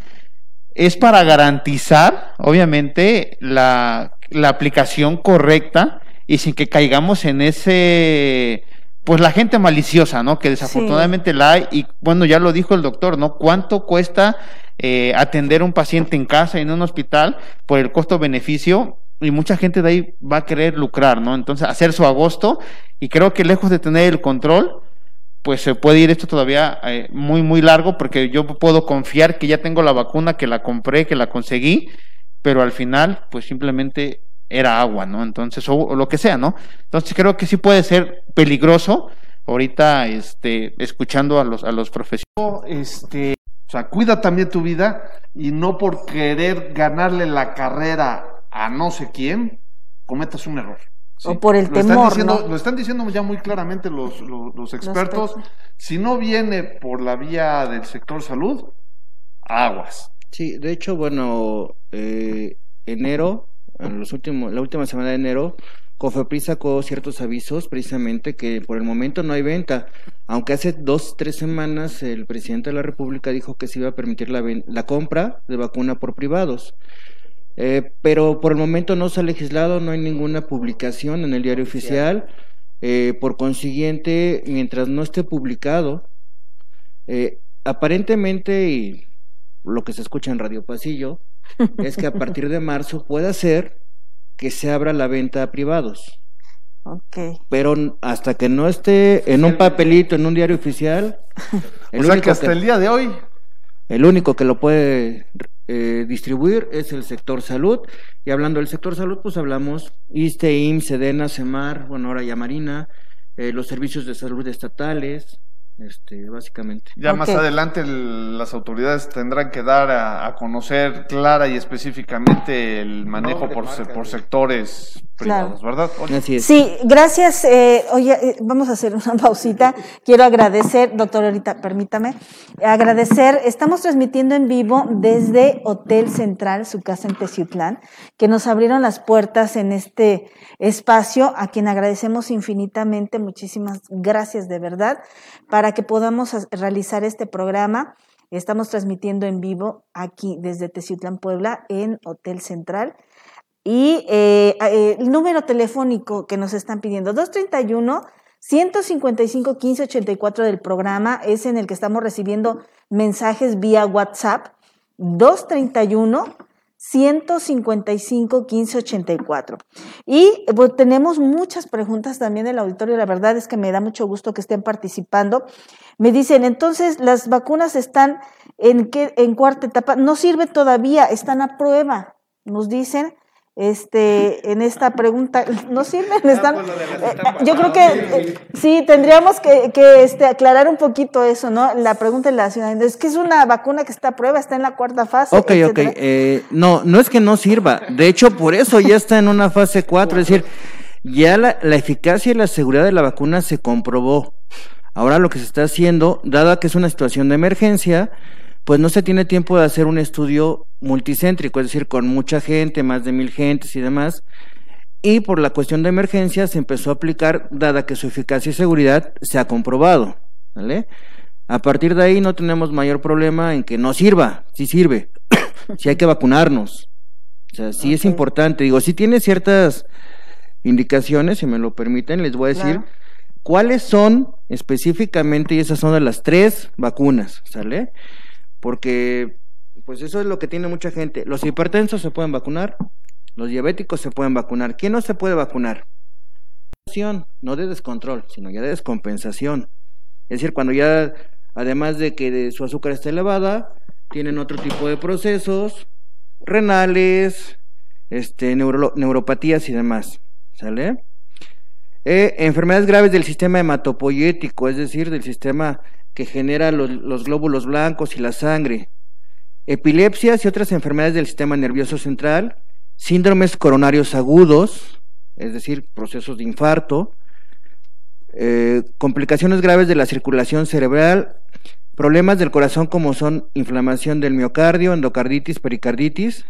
es para garantizar, obviamente, la, la aplicación correcta y sin que caigamos en ese, pues la gente maliciosa, ¿no? Que desafortunadamente la hay y bueno, ya lo dijo el doctor, ¿no? ¿Cuánto cuesta eh, atender a un paciente en casa, en un hospital, por el costo-beneficio? Y mucha gente de ahí va a querer lucrar, ¿no? Entonces, hacer su agosto y creo que lejos de tener el control, pues se puede ir esto todavía eh, muy, muy largo porque yo puedo confiar que ya tengo la vacuna, que la compré, que la conseguí, pero al final, pues simplemente era agua, ¿no? Entonces, o, lo que sea, ¿no? Entonces creo que sí puede ser peligroso ahorita, este, escuchando a los, a los profesionales. Este, o sea, cuida también tu vida y no por querer ganarle la carrera a no sé quién, cometas un error. O por el lo están temor, diciendo- ¿no? Lo están diciendo ya muy claramente los, los, los expertos. Si no viene por la vía del sector salud, aguas. Sí, de hecho, bueno, eh, enero, en los últimos, la última semana de enero, Cofepris sacó ciertos avisos precisamente que por el momento no hay venta, aunque hace dos, tres semanas el presidente de la República dijo que se iba a permitir la, la compra de vacuna por privados. Eh, pero por el momento no se ha legislado, no hay ninguna publicación en el diario oficial. Eh, por consiguiente, mientras no esté publicado, eh, aparentemente, y lo que se escucha en Radio Pasillo, es que a partir de marzo puede ser que se abra la venta a privados. Ok. Pero hasta que no esté en un papelito, en un diario oficial, o sea que hasta el día de hoy. El único que lo puede eh, distribuir es el sector salud. Y hablando del sector salud, pues hablamos ISTE, IMSS, SEDENA, CEMAR, bueno, ahora ya Marina, eh, los servicios de salud estatales, este, básicamente. Ya más adelante las autoridades tendrán que dar a, conocer clara y específicamente el manejo por, por sectores privados, ¿verdad? Sí, gracias. Eh, oye, eh, vamos a hacer una pausita. Quiero agradecer, doctor, ahorita permítame, agradecer, estamos transmitiendo en vivo desde Hotel Central, su casa en Teciutlán, que nos abrieron las puertas en este espacio, a quien agradecemos infinitamente, muchísimas gracias de verdad, para que podamos realizar este programa. Estamos transmitiendo en vivo aquí desde Teciutlán, Puebla, en Hotel Central. Y eh, eh, el número telefónico que nos están pidiendo, 231 155 1584 del programa, es en el que estamos recibiendo mensajes vía WhatsApp. 231 155 1584. Y pues, tenemos muchas preguntas también del auditorio. La verdad es que me da mucho gusto que estén participando. Me dicen, entonces, las vacunas están en, qué, en cuarta etapa. No sirve todavía, están a prueba, nos dicen este, en esta pregunta. ¿No sirven? Pues, eh, yo creo que eh, sí, tendríamos que, este, aclarar un poquito eso, ¿no? La pregunta de la ciudadanía. Es que es una vacuna que está a prueba, está en la cuarta fase. Ok, ok. Eh, no, no es que no sirva. De hecho, por eso ya está en una fase 4. Es decir, ya la, la eficacia y la seguridad de la vacuna se comprobó. Ahora lo que se está haciendo, dada que es una situación de emergencia, pues no se tiene tiempo de hacer un estudio multicéntrico, es decir, con mucha gente, más de mil gentes y demás. Y por la cuestión de emergencia se empezó a aplicar, dada que su eficacia y seguridad se ha comprobado. ¿vale? A partir de ahí no tenemos mayor problema en que no sirva, sí sirve, sí hay que vacunarnos. O sea, sí es importante. Digo, si tiene ciertas indicaciones, si me lo permiten, les voy a decir cuáles son específicamente, y esas son de las tres vacunas, ¿sale? Porque pues eso es lo que tiene mucha gente. Los hipertensos se pueden vacunar, los diabéticos se pueden vacunar. ¿Quién no se puede vacunar? No de descontrol, sino ya de descompensación. Es decir, cuando ya, además de que su azúcar está elevada, tienen otro tipo de procesos renales, este, neuropatías y demás. ¿Sale? Eh, enfermedades graves del sistema hematopoyético, es decir, del sistema que genera los, glóbulos blancos y la sangre, epilepsias y otras enfermedades del sistema nervioso central, síndromes coronarios agudos, es decir, procesos de infarto, eh, complicaciones graves de la circulación cerebral, problemas del corazón como son inflamación del miocardio, endocarditis, pericarditis,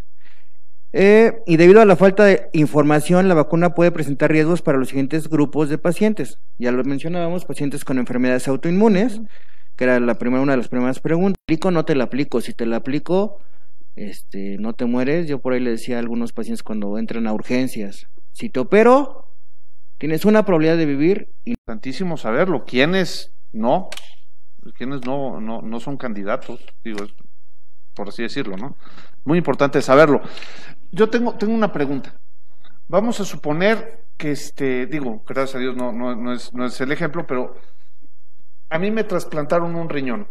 eh, y debido a la falta de información, la vacuna puede presentar riesgos para los siguientes grupos de pacientes. Ya lo mencionábamos, pacientes con enfermedades autoinmunes, que era la primera, una de las primeras preguntas. ¿Aplico o no te la aplico? Si te la aplico, este, no te mueres. Yo por ahí le decía a algunos pacientes cuando entran a urgencias, si te opero, tienes una probabilidad de vivir. Importantísimo saberlo. ¿Quiénes no? ¿Quiénes no, no, no son candidatos? Digo, por así decirlo, ¿no? Muy importante saberlo. Yo tengo, tengo una pregunta. Vamos a suponer que, este, digo, gracias a Dios no, no, no, es, no es el ejemplo, pero a mí me trasplantaron un riñón,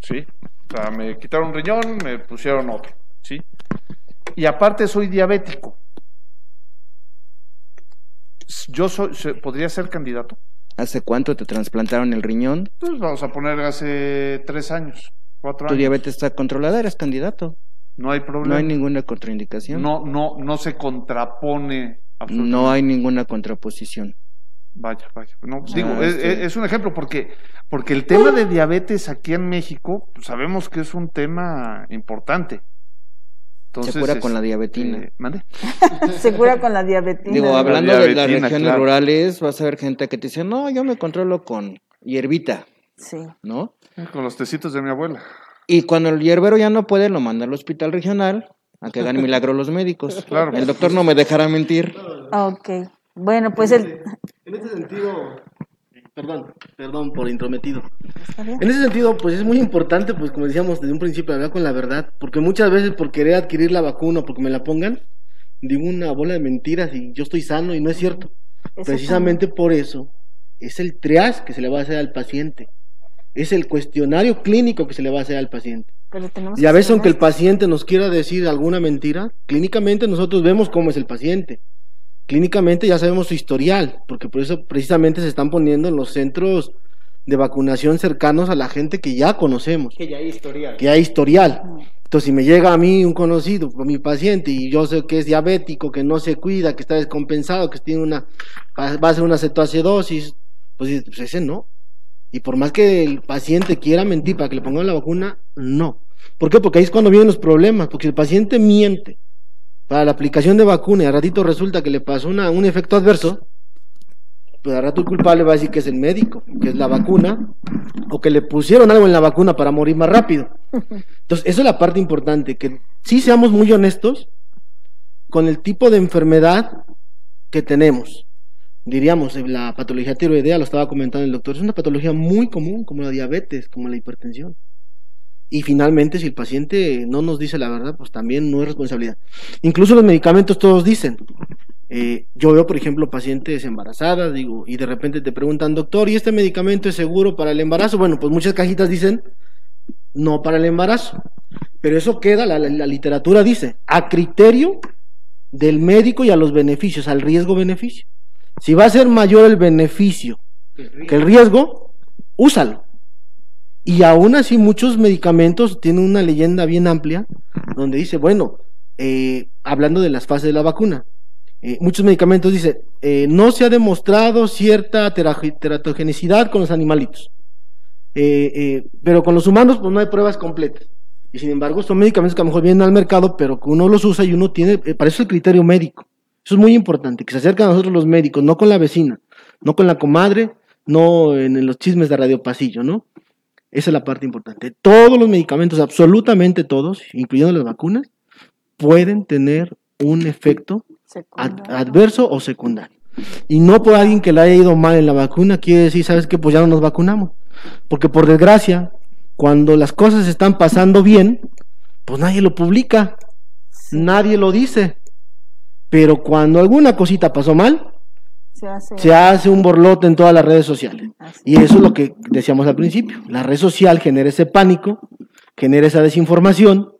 ¿sí? O sea, me quitaron un riñón, me pusieron otro, ¿sí? Y aparte soy diabético. ¿Yo soy, podría ser candidato? ¿Hace cuánto te trasplantaron el riñón? Pues vamos a poner hace tres años, cuatro años. ¿Tu diabetes está controlada? ¿Eres candidato? No hay problema. No hay ninguna contraindicación. No, no, no se contrapone. No hay ninguna contraposición. Vaya, vaya. No, pues digo, es, un ejemplo porque, porque el tema de diabetes aquí en México, pues, sabemos que es un tema importante. Entonces, se cura con la diabetina. Eh, ¿Mande? se cura con la diabetina. Digo, hablando de las regiones rurales, vas a ver gente que te dice, no, yo me controlo con hierbita. Sí. ¿No? Con los tecitos de mi abuela. Y cuando el hierbero ya no puede, lo manda al hospital regional a que hagan milagro los médicos. Claro. El doctor no me dejará mentir. Ok. Bueno, pues el... En este sentido, perdón, perdón por intrometido. En ese sentido, pues es muy importante, pues como decíamos desde un principio, hablar con la verdad, porque muchas veces por querer adquirir la vacuna o porque me la pongan, digo una bola de mentiras y yo estoy sano y no es cierto. Precisamente por eso es el triage que se le va a hacer al paciente. Es el cuestionario clínico que se le va a hacer al paciente. y a veces aunque el paciente nos quiera decir alguna mentira, clínicamente nosotros vemos cómo es el paciente. Clínicamente ya sabemos su historial, porque por eso precisamente se están poniendo en los centros de vacunación cercanos a la gente que ya conocemos. Que ya hay historial. Que hay historial. Entonces, si me llega a mí un conocido, mi paciente, y yo sé que es diabético, que no se cuida, que está descompensado, que tiene una, va a hacer una cetoacidosis, pues, pues ese no. Y por más que el paciente quiera mentir para que le pongan la vacuna, no. ¿Por qué? Porque ahí es cuando vienen los problemas, porque si el paciente miente para la aplicación de vacuna y a ratito resulta que le pasó una, un efecto adverso, pues al rato el culpable va a decir que es el médico, que es la vacuna, o que le pusieron algo en la vacuna para morir más rápido. Entonces, eso es la parte importante, que sí seamos muy honestos con el tipo de enfermedad que tenemos. Diríamos, la patología tiroidea, lo estaba comentando el doctor, es una patología muy común, como la diabetes, como la hipertensión. Y finalmente, si el paciente no nos dice la verdad, pues también no es responsabilidad. Incluso los medicamentos todos dicen, eh, yo veo, por ejemplo, pacientes embarazadas, digo, y de repente te preguntan, doctor, ¿y este medicamento es seguro para el embarazo? Bueno, pues muchas cajitas dicen, no para el embarazo. Pero eso queda, la, literatura dice, a criterio del médico y a los beneficios, al riesgo-beneficio. Si va a ser mayor el beneficio que el riesgo, úsalo. Y aún así muchos medicamentos tienen una leyenda bien amplia donde dice, bueno, eh, hablando de las fases de la vacuna, eh, muchos medicamentos dice, eh, no se ha demostrado cierta teratogenicidad con los animalitos, eh, pero con los humanos pues no hay pruebas completas. Y sin embargo son medicamentos que a lo mejor vienen al mercado, pero que uno los usa y uno tiene, para eso el criterio médico. Eso es muy importante, que se acerquen a nosotros los médicos, no con la vecina, no con la comadre, no en los chismes de radio pasillo, ¿no? Esa es la parte importante. Todos los medicamentos, absolutamente todos, incluyendo las vacunas, pueden tener un efecto adverso o secundario. Y no por alguien que le haya ido mal en la vacuna quiere decir, ¿sabes qué? Pues ya no nos vacunamos. Porque por desgracia, cuando las cosas están pasando bien, pues nadie lo publica, nadie lo dice. Pero cuando alguna cosita pasó mal, se hace, un borlote en todas las redes sociales. Y eso es lo que decíamos al principio. La red social genera ese pánico, genera esa desinformación,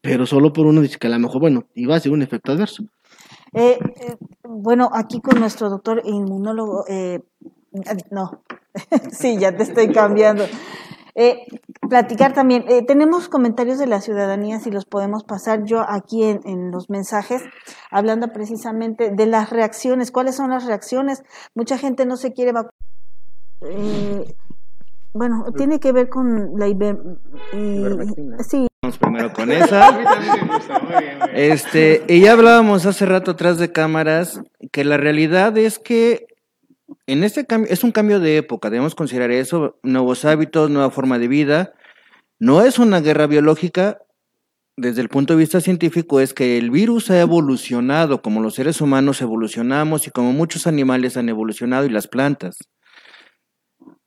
pero solo por uno dice que a lo mejor, bueno, iba a ser un efecto adverso. Eh, eh, bueno, aquí con nuestro doctor inmunólogo, eh, no, sí, ya te estoy cambiando. Platicar también, tenemos comentarios de la ciudadanía, si los podemos pasar yo aquí en, los mensajes, hablando precisamente de las reacciones, cuáles son las reacciones. Mucha gente no se quiere vacunar. bueno, tiene que ver con la sí. Vamos primero con esa. Este, y ya hablábamos hace rato atrás de cámaras que la realidad es que en este cambio es un cambio de época, debemos considerar eso, nuevos hábitos, nueva forma de vida. No es una guerra biológica, desde el punto de vista científico es que el virus ha evolucionado como los seres humanos evolucionamos y como muchos animales han evolucionado y las plantas.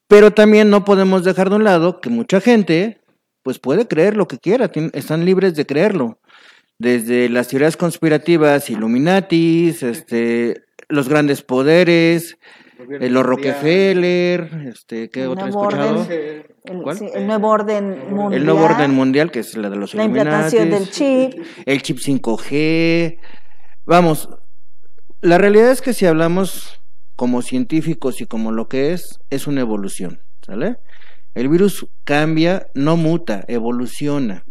Pero también no podemos dejar de un lado que mucha gente pues puede creer lo que quiera, están libres de creerlo. Desde las teorías conspirativas, Illuminatis, este, los grandes poderes, el los Rockefeller, este, ¿qué otro he escuchado? el, nuevo orden mundial. El nuevo orden mundial, que es la de los La implantación del chip. El chip 5G. Vamos, la realidad es que si hablamos como científicos y como lo que es, es una evolución, ¿sale? El virus cambia, no muta, evoluciona.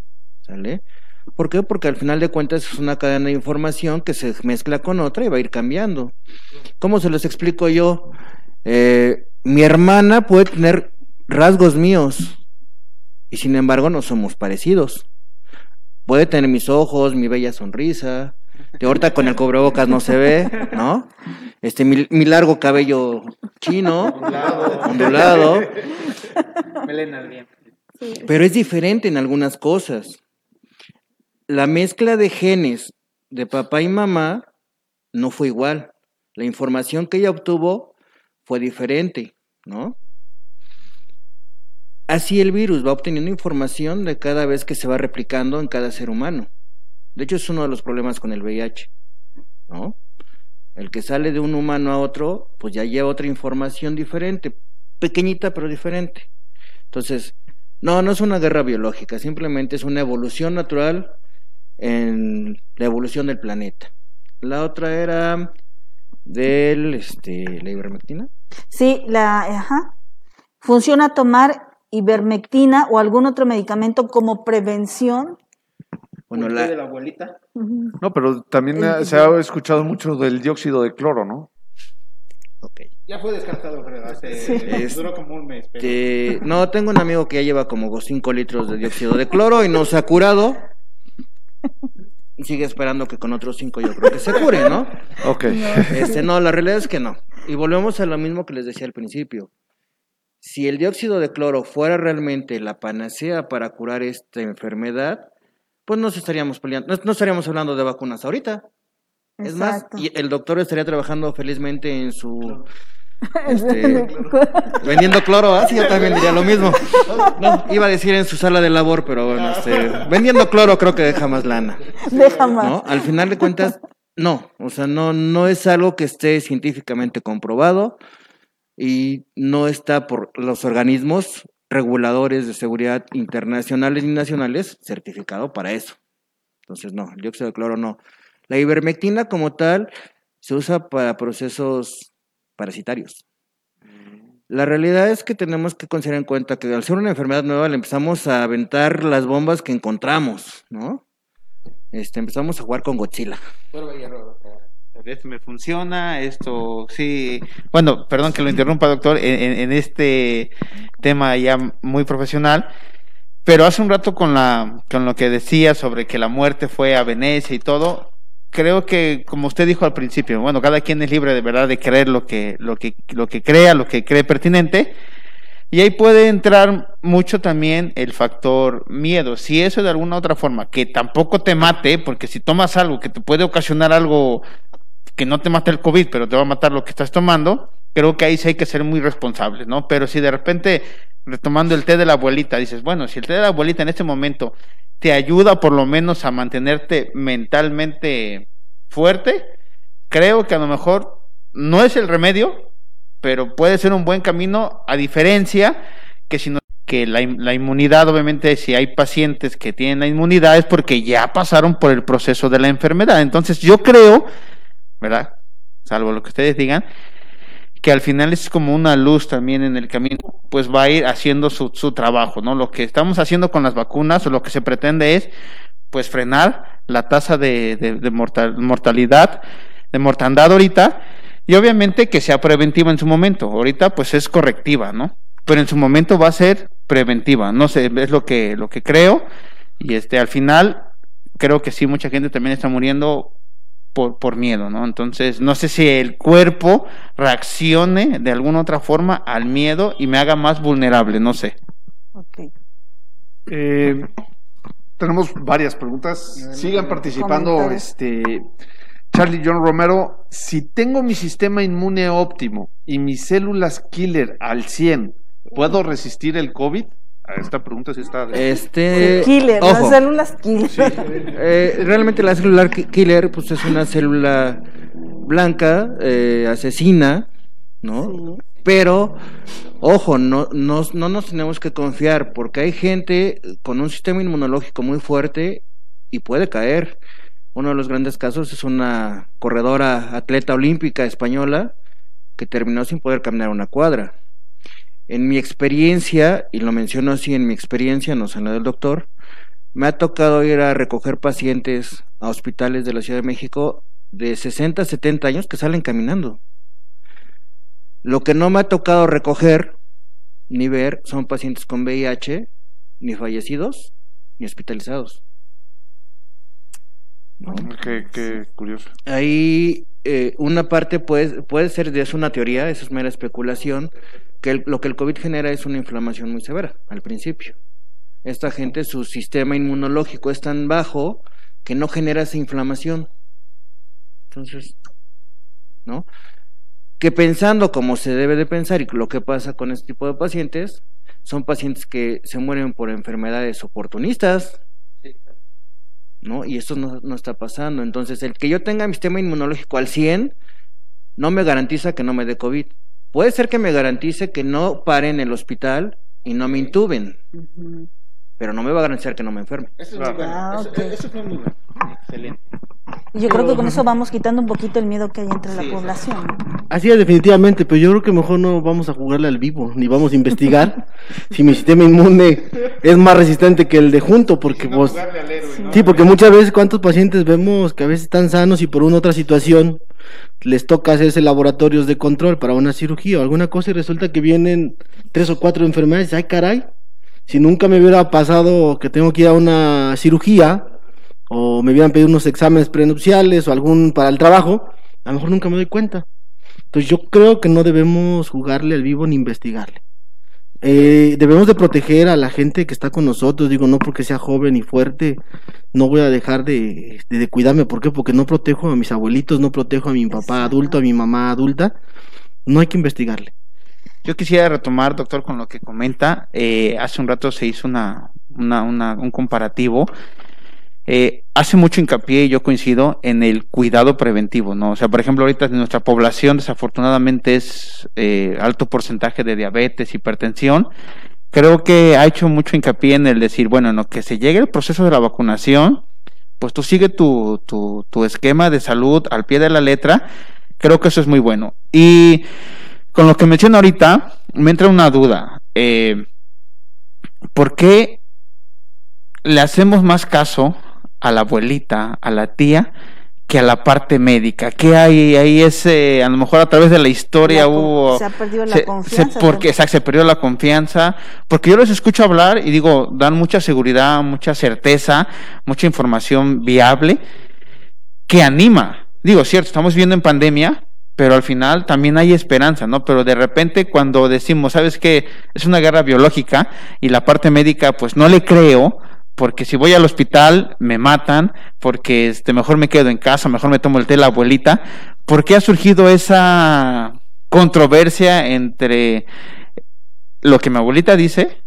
¿Sale? ¿Por qué? Porque al final de cuentas es una cadena de información que se mezcla con otra y va a ir cambiando. ¿Cómo se los explico yo? Eh, mi hermana puede tener rasgos míos y sin embargo no somos parecidos. Puede tener mis ojos, mi bella sonrisa. De ahorita con el cobrebocas no se ve, ¿no? Este, mi, mi largo cabello chino, ondulado. Pero es diferente en algunas cosas. La mezcla de genes de papá y mamá no fue igual. La información que ella obtuvo fue diferente, ¿no? Así el virus va obteniendo información de cada vez que se va replicando en cada ser humano. De hecho, es uno de los problemas con el VIH. ¿no? El que sale de un humano a otro, pues ya lleva otra información diferente, pequeñita pero diferente. Entonces, no, no es una guerra biológica, simplemente es una evolución natural en la evolución del planeta. La otra era del, este, la ivermectina. Sí, la, ajá. Funciona tomar ivermectina o algún otro medicamento como prevención. Bueno, la, de la abuelita? No, pero también El- se ha escuchado mucho del dióxido de cloro, ¿no? ok. Ya fue descartado, creo, hace... Sí. Es- Duró como un mes, pero... Este, no, tengo un amigo que ya lleva como 5 litros de dióxido de cloro y no se ha curado. Y sigue esperando que con otros 5 yo creo que se cure, ¿no? Ok. Este, no, la realidad es que no. Y volvemos a lo mismo que les decía al principio. Si el dióxido de cloro fuera realmente la panacea para curar esta enfermedad, pues no estaríamos peleando, no, no estaríamos hablando de vacunas ahorita. Es más, y el doctor estaría trabajando felizmente en su este, vendiendo cloro, ¿ah? Sí, yo también diría lo mismo. No, iba a decir en su sala de labor, pero bueno, este, vendiendo cloro creo que deja más lana. Deja más. ¿no? Al final de cuentas, no, o sea, no, no es algo que esté científicamente comprobado y no está por los organismos reguladores de seguridad internacionales y nacionales certificado para eso. Entonces, no, el dióxido de cloro no. La ivermectina como tal se usa para procesos parasitarios. La realidad es que tenemos que considerar en cuenta que al ser una enfermedad nueva le empezamos a aventar las bombas que encontramos, ¿no? Este, empezamos a jugar con Godzilla. Esto me funciona, esto sí. Bueno, perdón que lo interrumpa, doctor, en, en- en este tema ya muy profesional. Pero hace un rato con, la, con lo que decía sobre que la muerte fue a Venecia y todo, creo que, como usted dijo al principio, bueno, cada quien es libre de verdad de creer lo que, lo que, lo que crea, lo que cree pertinente. Y ahí puede entrar mucho también el factor miedo. Si eso de alguna otra forma, que tampoco te mate, porque si tomas algo que te puede ocasionar algo que no te mata el COVID, pero te va a matar lo que estás tomando, creo que ahí sí hay que ser muy responsables, ¿no? Pero si de repente, retomando el té de la abuelita, dices, bueno, si el té de la abuelita en este momento te ayuda por lo menos a mantenerte mentalmente fuerte, creo que a lo mejor no es el remedio, pero puede ser un buen camino, a diferencia que si no que la, la inmunidad, obviamente, si hay pacientes que tienen la inmunidad es porque ya pasaron por el proceso de la enfermedad. Entonces, yo creo, ¿verdad? Salvo lo que ustedes digan, que al final es como una luz también en el camino, pues va a ir haciendo su, su trabajo, ¿no? Lo que estamos haciendo con las vacunas o lo que se pretende es, pues, frenar la tasa de, de- de mortal- mortalidad, de mortandad ahorita, y obviamente que sea preventiva en su momento. Ahorita, pues, es correctiva, ¿no? Pero en su momento va a ser preventiva, no sé, es lo que, lo que creo, y este, al final, creo que sí, mucha gente también está muriendo por, por miedo, ¿no? Entonces, no sé si el cuerpo reaccione de alguna otra forma al miedo y me haga más vulnerable, no sé. Ok. Eh, tenemos varias preguntas. Sigan participando. Este, Charlie John Romero, si tengo mi sistema inmune óptimo y mis células killer al 100, ¿puedo resistir el COVID? A esta pregunta sí está. Este, Killer, ojo, las células killer. eh, realmente la célula ki- killer, pues es una célula blanca, eh, asesina, ¿no? Sí. Pero, ojo, no, no, no nos tenemos que confiar, porque hay gente con un sistema inmunológico muy fuerte y puede caer. Uno de los grandes casos es una corredora atleta olímpica española que terminó sin poder caminar una cuadra. En mi experiencia, y lo menciono así, en mi experiencia, no sé en la del doctor, me ha tocado ir a recoger pacientes a hospitales de la Ciudad de México de 60 a 70 años que salen caminando. Lo que no me ha tocado recoger ni ver son pacientes con VIH, ni fallecidos, ni hospitalizados. ¿No? Qué, qué curioso. Ahí eh, una parte puede, puede ser, de es una teoría, eso es mera especulación, que el- lo que el COVID genera es una inflamación muy severa al principio. Esta gente, su sistema inmunológico es tan bajo que no genera esa inflamación. Entonces, ¿no? Que pensando como se debe de pensar y lo que pasa con este tipo de pacientes, son pacientes que se mueren por enfermedades oportunistas, ¿no? Y esto no, no está pasando. Entonces, el que yo tenga mi sistema inmunológico al 100 no me garantiza que no me dé COVID. Puede ser que me garantice que no pare en el hospital y no me intuben, pero no me va a garantizar que no me enferme. Eso es muy bueno. Ah, Eso- fue muy bueno. Excelente. Y yo creo que con eso vamos quitando un poquito el miedo que hay entre la población. Así es, definitivamente, pero yo creo que mejor no vamos a jugarle al vivo, ni vamos a investigar si mi sistema inmune es más resistente que el de junto, porque pues... Sí, porque muchas veces cuántos pacientes vemos que a veces están sanos y por una otra situación les toca hacerse laboratorios de control para una cirugía o alguna cosa y resulta que vienen tres o cuatro enfermedades, ay caray, si nunca me hubiera pasado que tengo que ir a una cirugía o me hubieran pedido unos exámenes prenupciales o algún para el trabajo, a lo mejor nunca me doy cuenta. Entonces yo creo que no debemos jugarle al vivo ni investigarle. Eh, debemos de proteger a la gente que está con nosotros, digo, no porque sea joven y fuerte, no voy a dejar de, de- de cuidarme, ¿por qué? Porque no protejo a mis abuelitos, no protejo a mi papá adulto, a mi mamá adulta, no hay que investigarle. Yo quisiera retomar, doctor, con lo que comenta. Eh, hace un rato se hizo una, una, una- un comparativo. Eh, hace mucho hincapié, y yo coincido, en el cuidado preventivo, ¿no? O sea, por ejemplo, ahorita nuestra población desafortunadamente es eh, alto porcentaje de diabetes, hipertensión. Creo que ha hecho mucho hincapié en el decir, bueno, en lo que se llegue el proceso de la vacunación, pues tú sigue tu, tu, tu esquema de salud al pie de la letra. Creo que eso es muy bueno. Y con lo que menciona ahorita, me entra una duda. Eh, ¿Por qué le hacemos más caso a la abuelita, a la tía, que a la parte médica? ¿Qué hay ahí? Ese, a lo mejor a través de la historia La hubo... se ha perdido la se- se- confianza porque, también. exacto, se perdió la confianza. Porque yo los escucho hablar y digo, dan mucha seguridad, mucha certeza, mucha información viable que anima. Digo, cierto, estamos viviendo en pandemia, pero al final también hay esperanza, ¿no? Pero de repente cuando decimos, ¿sabes qué? Es una guerra biológica y la parte médica, pues no le creo, porque si voy al hospital me matan, porque este, mejor me quedo en casa, mejor me tomo el té la abuelita. ¿Por qué ha surgido esa controversia entre lo que mi abuelita dice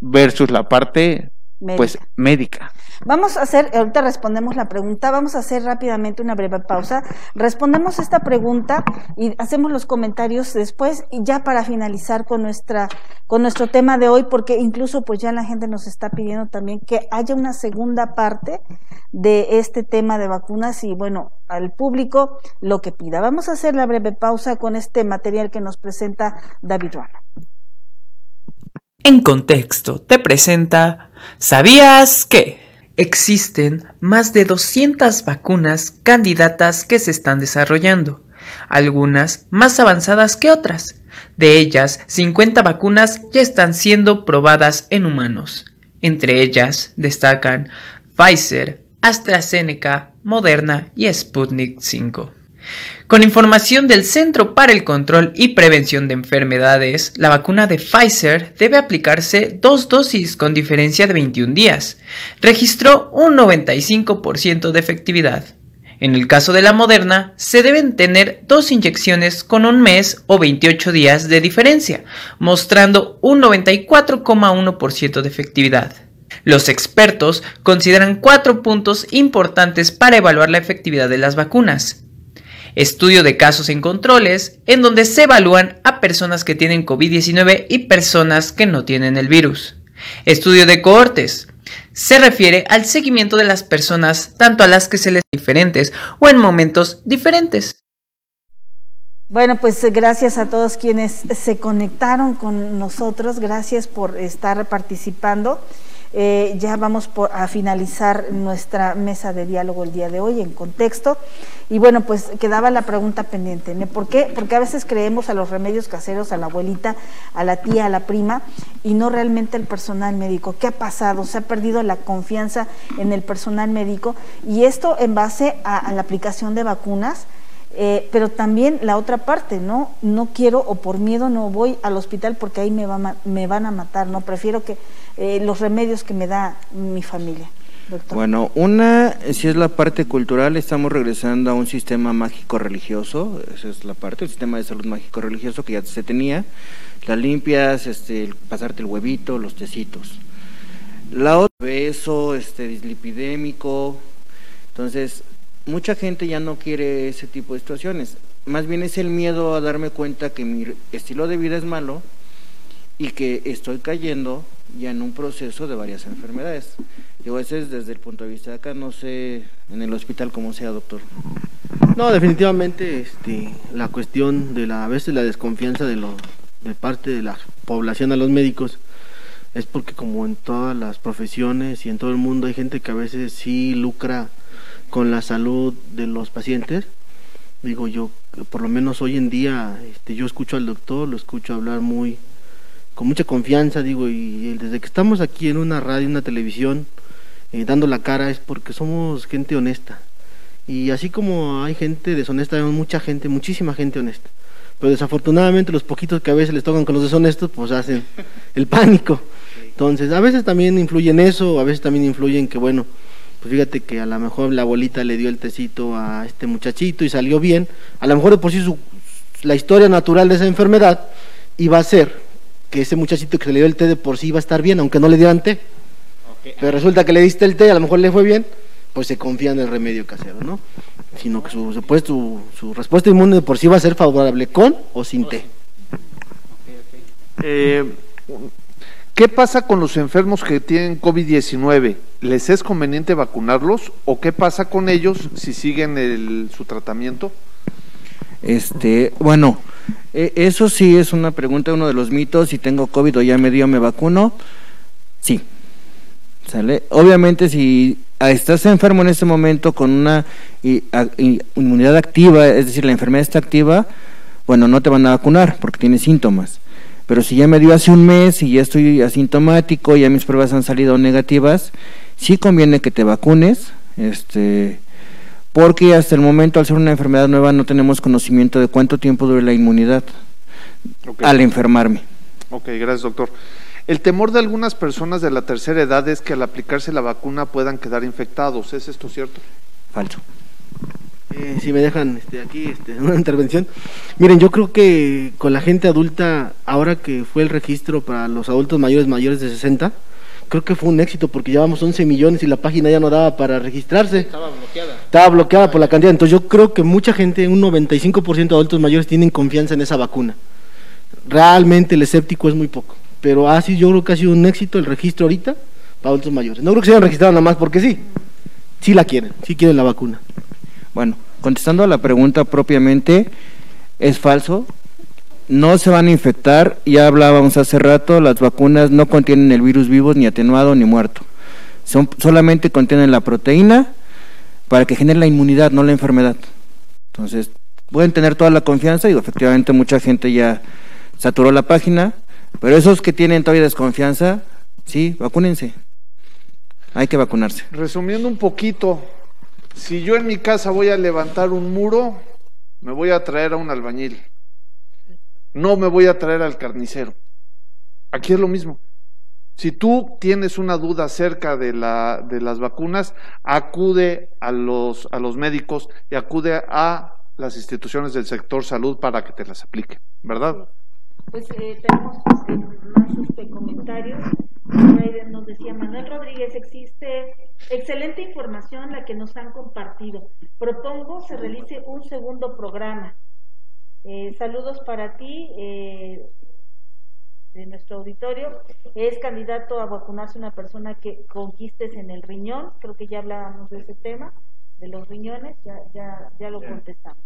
versus la parte, pues, médica? Vamos a hacer, ahorita respondemos la pregunta, vamos a hacer rápidamente una breve pausa, respondemos esta pregunta y hacemos los comentarios después y ya para finalizar con nuestra con nuestro tema de hoy porque incluso pues ya la gente nos está pidiendo también que haya una segunda parte de este tema de vacunas y bueno, al público lo que pida. Vamos a hacer la breve pausa con este material que nos presenta David Ruano. En contexto, te presenta ¿Sabías que? Existen más de 200 vacunas candidatas que se están desarrollando, algunas más avanzadas que otras. De ellas, 50 vacunas ya están siendo probadas en humanos. Entre ellas destacan Pfizer, AstraZeneca, Moderna y Sputnik 5. Con información del Centro para el Control y Prevención de Enfermedades, la vacuna de Pfizer debe aplicarse dos dosis con diferencia de 21 días. Registró un 95% de efectividad. En el caso de la Moderna, se deben tener dos inyecciones con un mes o 28 días de diferencia, mostrando un 94,1% de efectividad. Los expertos consideran cuatro puntos importantes para evaluar la efectividad de las vacunas. Estudio de casos en controles, en donde se evalúan a personas que tienen COVID-19 y personas que no tienen el virus. Estudio de cohortes. Se refiere al seguimiento de las personas tanto a las que se les diferentes o en momentos diferentes. Bueno, pues eh, gracias a todos quienes se conectaron con nosotros, gracias por estar participando. Eh, ya vamos por, a finalizar nuestra mesa de diálogo el día de hoy en contexto. Y bueno, pues quedaba la pregunta pendiente. ¿Por qué? Porque a veces creemos a los remedios caseros, a la abuelita, a la tía, a la prima, y no realmente al personal médico. ¿Qué ha pasado? Se ha perdido la confianza en el personal médico y esto en base a la aplicación de vacunas. Eh, pero también la otra parte, ¿no? No quiero o por miedo no voy al hospital porque ahí me, va, me van a matar, ¿no? Prefiero que eh, los remedios que me da mi familia, doctor. Bueno, una, si es la parte cultural, estamos regresando a un sistema mágico religioso, esa es la parte, el sistema de salud mágico religioso que ya se tenía, las limpias, este, el pasarte el huevito, los tecitos. La otra, beso, este, dislipidémico, Entonces, mucha gente ya no quiere ese tipo de situaciones. Más bien es el miedo a darme cuenta que mi estilo de vida es malo y que estoy cayendo ya en un proceso de varias enfermedades. Ese es desde el punto de vista de acá, no sé en el hospital cómo sea, doctor. No, definitivamente este, la cuestión de la a veces la desconfianza de, lo, de parte de la población a los médicos es porque como en todas las profesiones y en todo el mundo hay gente que a veces sí lucra con la salud de los pacientes. Digo yo, por lo menos hoy en día este, yo escucho al doctor, lo escucho hablar muy con mucha confianza, digo, y, desde que estamos aquí en una radio, una televisión, eh, dando la cara es porque somos gente honesta. Y así como hay gente deshonesta, hay mucha gente, muchísima gente honesta. Pero desafortunadamente los poquitos que a veces les tocan con los deshonestos, pues hacen el pánico. Entonces, a veces también influye en eso, a veces también influye en que, bueno, pues fíjate que a lo mejor la abuelita le dio el tecito a este muchachito y salió bien. A lo mejor de por sí su, la historia natural de esa enfermedad iba a ser que ese muchachito que se le dio el té de por sí iba a estar bien, aunque no le dieran té. Pero resulta que le diste el té, a lo mejor le fue bien, pues se confía en el remedio casero, ¿no? Sino que su, pues, su, su respuesta inmune de por sí va a ser favorable con o sin té. Eh, ¿Qué pasa con los enfermos que tienen COVID-19? ¿Les es conveniente vacunarlos o qué pasa con ellos si siguen el, su tratamiento? Este, bueno, e, eso sí es una pregunta, uno de los mitos, si tengo COVID o ya me dio, me vacuno. Sí. ¿Sale? Obviamente si estás enfermo en este momento con una inmunidad activa, es decir, la enfermedad está activa, bueno, no te van a vacunar porque tienes síntomas. Pero si ya me dio hace un mes y ya estoy asintomático, ya mis pruebas han salido negativas, sí conviene que te vacunes, este, porque hasta el momento, al ser una enfermedad nueva, no tenemos conocimiento de cuánto tiempo dure la inmunidad al enfermarme. Ok, gracias, doctor. El temor de algunas personas de la tercera edad es que al aplicarse la vacuna puedan quedar infectados. ¿Es esto cierto? Falso. Eh, si me dejan este, aquí este, una intervención. Miren, yo creo que con la gente adulta, ahora que fue el registro para los adultos mayores mayores de 60, creo que fue un éxito porque llevamos 11 millones y la página ya no daba para registrarse. Estaba bloqueada. Estaba bloqueada por la cantidad. Entonces yo creo que mucha gente, un 95% de adultos mayores tienen confianza en esa vacuna. Realmente el escéptico es muy poco. Pero así yo creo que ha sido un éxito el registro ahorita para adultos mayores. No creo que se hayan registrado nada más porque sí. Sí la quieren, sí quieren la vacuna. Bueno, contestando a la pregunta propiamente, es falso no se van a infectar, ya hablábamos hace rato, las vacunas no contienen el virus vivo, ni atenuado, ni muerto. Son, solamente contienen la proteína para que genere la inmunidad, no la enfermedad. Entonces, pueden tener toda la confianza, y efectivamente mucha gente ya saturó la página, pero esos que tienen todavía desconfianza, sí, vacúnense. Hay que vacunarse. Resumiendo un poquito, si yo en mi casa voy a levantar un muro, me voy a traer a un albañil no me voy a traer al carnicero. Aquí es lo mismo. Si tú tienes una duda acerca de, la, de las vacunas, acude a los, a los médicos y acude a las instituciones del sector salud para que te las apliquen, ¿verdad? Pues eh, este, más este, comentarios. Decía Manuel Rodríguez, existe excelente información la que nos han compartido. Propongo se realice un segundo programa eh, saludos para ti, eh, de nuestro auditorio. Es candidato a vacunarse una persona que conquistes en el riñón. Creo que ya hablábamos de ese tema, de los riñones, ya, ya, ya lo contestamos.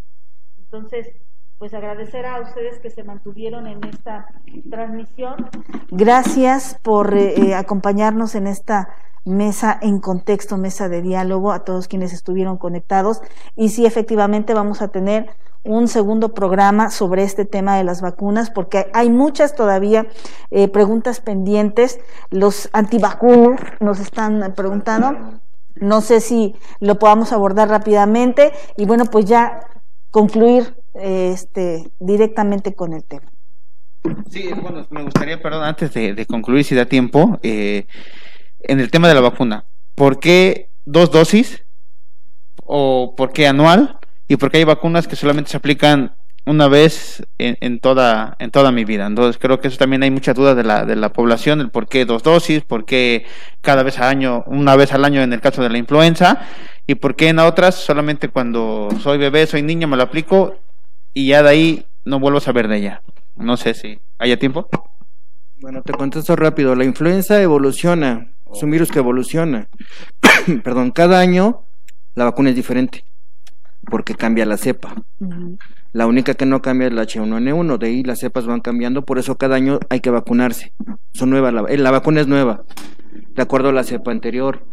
Entonces, pues agradecer a ustedes que se mantuvieron en esta transmisión. Gracias por eh, acompañarnos en esta mesa en contexto, mesa de diálogo, a todos quienes estuvieron conectados. Y sí, efectivamente, vamos a tener un segundo programa sobre este tema de las vacunas, porque hay muchas todavía eh, preguntas pendientes. Los antivacunas nos están preguntando. No sé si lo podamos abordar rápidamente y bueno, pues ya concluir este, directamente con el tema. Sí, bueno, me gustaría, perdón, antes de, concluir, si da tiempo, eh, en el tema de la vacuna, ¿por qué dos dosis o por qué anual? y porque hay vacunas que solamente se aplican una vez en, toda, en toda mi vida. Entonces creo que eso también hay muchas dudas de la, de la población, el por qué dos dosis, por qué cada vez al año, una vez al año en el caso de la influenza, y por qué en otras solamente cuando soy bebé, soy niño, me lo aplico y ya de ahí no vuelvo a saber de ella. No sé si haya tiempo. Bueno, te contesto rápido. La influenza evoluciona, es un virus que evoluciona. Perdón, cada año la vacuna es diferente porque cambia la cepa. La única que no cambia es la H1N1, de ahí las cepas van cambiando, por eso cada año hay que vacunarse. Son nuevas, la, eh, la vacuna es nueva, de acuerdo a la cepa anterior.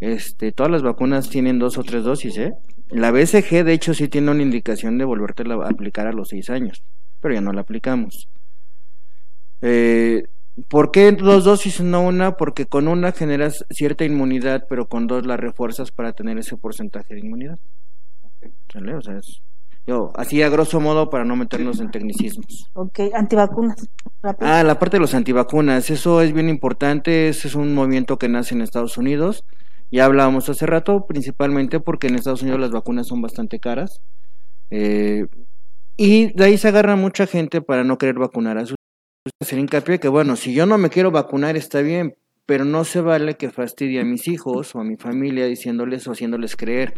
Este, todas las vacunas tienen dos o tres dosis, ¿eh? La BCG, de hecho, sí tiene una indicación de volverte a aplicar a los seis años, pero ya no la aplicamos. Eh, ¿Por qué dos dosis no una? Porque con una generas cierta inmunidad, pero con dos la refuerzas para tener ese porcentaje de inmunidad. ¿Sale? O sea, es yo, así a grosso modo para no meternos en tecnicismos. Ok, antivacunas. Ah, la parte de los antivacunas, eso es bien importante, ese es un movimiento que nace en Estados Unidos. Ya hablábamos hace rato, principalmente porque en Estados Unidos las vacunas son bastante caras. Eh, y de ahí se agarra mucha gente para no querer vacunar a sus hacer hincapié que bueno, si yo no me quiero vacunar está bien, pero no se vale que fastidie a mis hijos o a mi familia diciéndoles o haciéndoles creer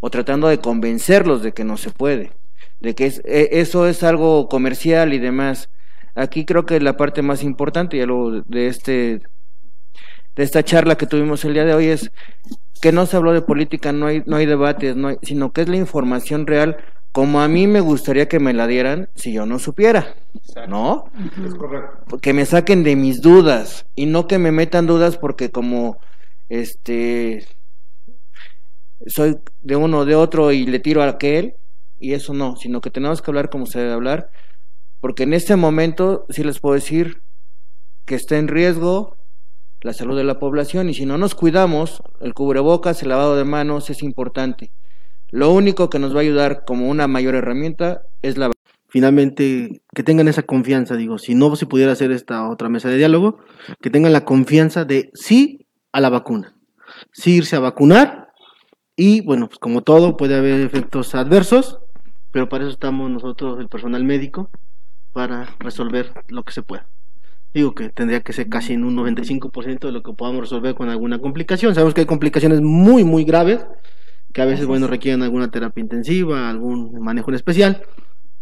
o tratando de convencerlos de que no se puede, de que e, eso es algo comercial y demás. Aquí creo que la parte más importante y algo de este de esta charla que tuvimos el día de hoy es que no se habló de política, no hay no hay debates, no sino que es la información real como a mí me gustaría que me la dieran si yo no supiera, ¿no? Es correcto. Que me saquen de mis dudas y no que me metan dudas porque como este soy de uno o de otro y le tiro a aquel y eso no, sino que tenemos que hablar como se debe hablar, porque en este momento sí les puedo decir que está en riesgo la salud de la población y si no nos cuidamos, el cubrebocas, el lavado de manos es importante. Lo único que nos va a ayudar como una mayor herramienta es la finalmente que tengan esa confianza, digo, si no se pudiera hacer esta otra mesa de diálogo, que tengan la confianza de sí a la vacuna, sí irse a vacunar y bueno, pues como todo puede haber efectos adversos, pero para eso estamos nosotros, el personal médico, para resolver lo que se pueda. Digo que tendría que ser casi en un 95% de lo que podamos resolver con alguna complicación. Sabemos que hay complicaciones muy, muy graves, que a veces, bueno, requieren alguna terapia intensiva, algún manejo en especial,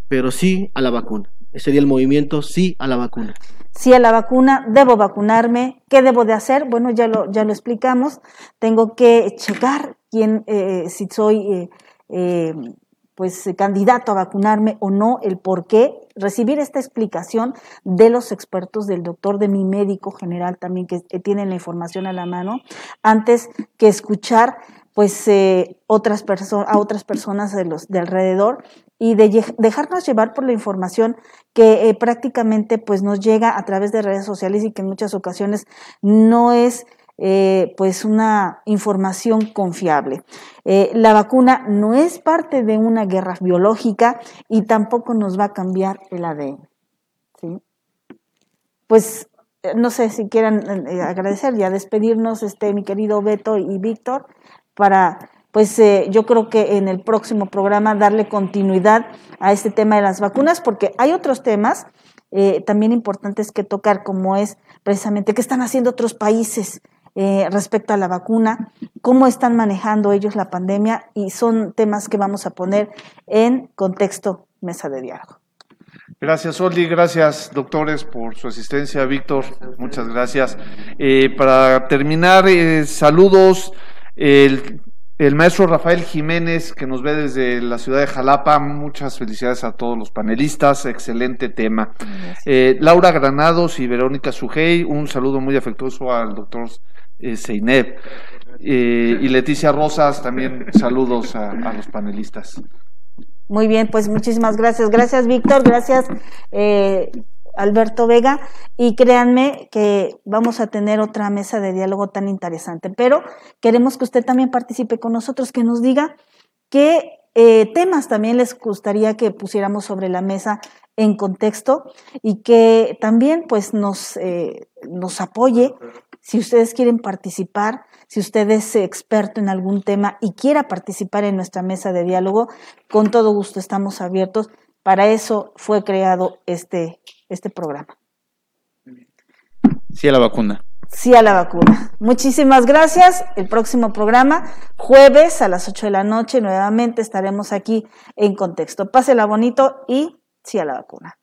pero sí a la vacuna. Ese sería el movimiento sí a la vacuna. Sí a la vacuna, debo vacunarme, ¿qué debo de hacer? Bueno, ya lo, ya lo explicamos, tengo que checar quién, eh, si soy eh, eh, pues candidato a vacunarme o no, el por qué, recibir esta explicación de los expertos, del doctor, de mi médico general también, que, que tiene la información a la mano, antes que escuchar pues eh, otras a otras personas de, los, de alrededor y de dejarnos llevar por la información que eh, prácticamente pues nos llega a través de redes sociales y que en muchas ocasiones no es eh, pues una información confiable. la vacuna no es parte de una guerra biológica y tampoco nos va a cambiar el ADN. Pues no sé si quieran agradecer y a despedirnos, este, mi querido Beto y Víctor para, pues eh, yo creo que en el próximo programa darle continuidad a este tema de las vacunas, porque hay otros temas eh, también importantes que tocar, como es precisamente qué están haciendo otros países eh, respecto a la vacuna, cómo están manejando ellos la pandemia y son temas que vamos a poner en contexto mesa de diálogo. Gracias, Oli. Gracias, doctores, por su asistencia. Víctor, muchas gracias. para terminar, saludos el, maestro Rafael Jiménez, que nos ve desde la ciudad de Jalapa, muchas felicidades a todos los panelistas, excelente tema. Eh, Laura Granados y Verónica Sujei, un saludo muy afectuoso al doctor eh, eh, y Leticia Rosas, también saludos a, a, los panelistas. Muy bien, pues muchísimas gracias. Gracias, Víctor. Gracias. Alberto Vega, y créanme que vamos a tener otra mesa de diálogo tan interesante. Pero queremos que usted también participe con nosotros, que nos diga qué eh, temas también les gustaría que pusiéramos sobre la mesa en contexto y que también pues nos, eh, nos apoye si ustedes quieren participar, si usted es experto en algún tema y quiera participar en nuestra mesa de diálogo, con todo gusto estamos abiertos Para eso fue creado este, este programa. Sí a la vacuna. Sí a la vacuna. Muchísimas gracias. El próximo programa, jueves a las 8 de la noche, nuevamente estaremos aquí en contexto. Pásela bonito y sí a la vacuna.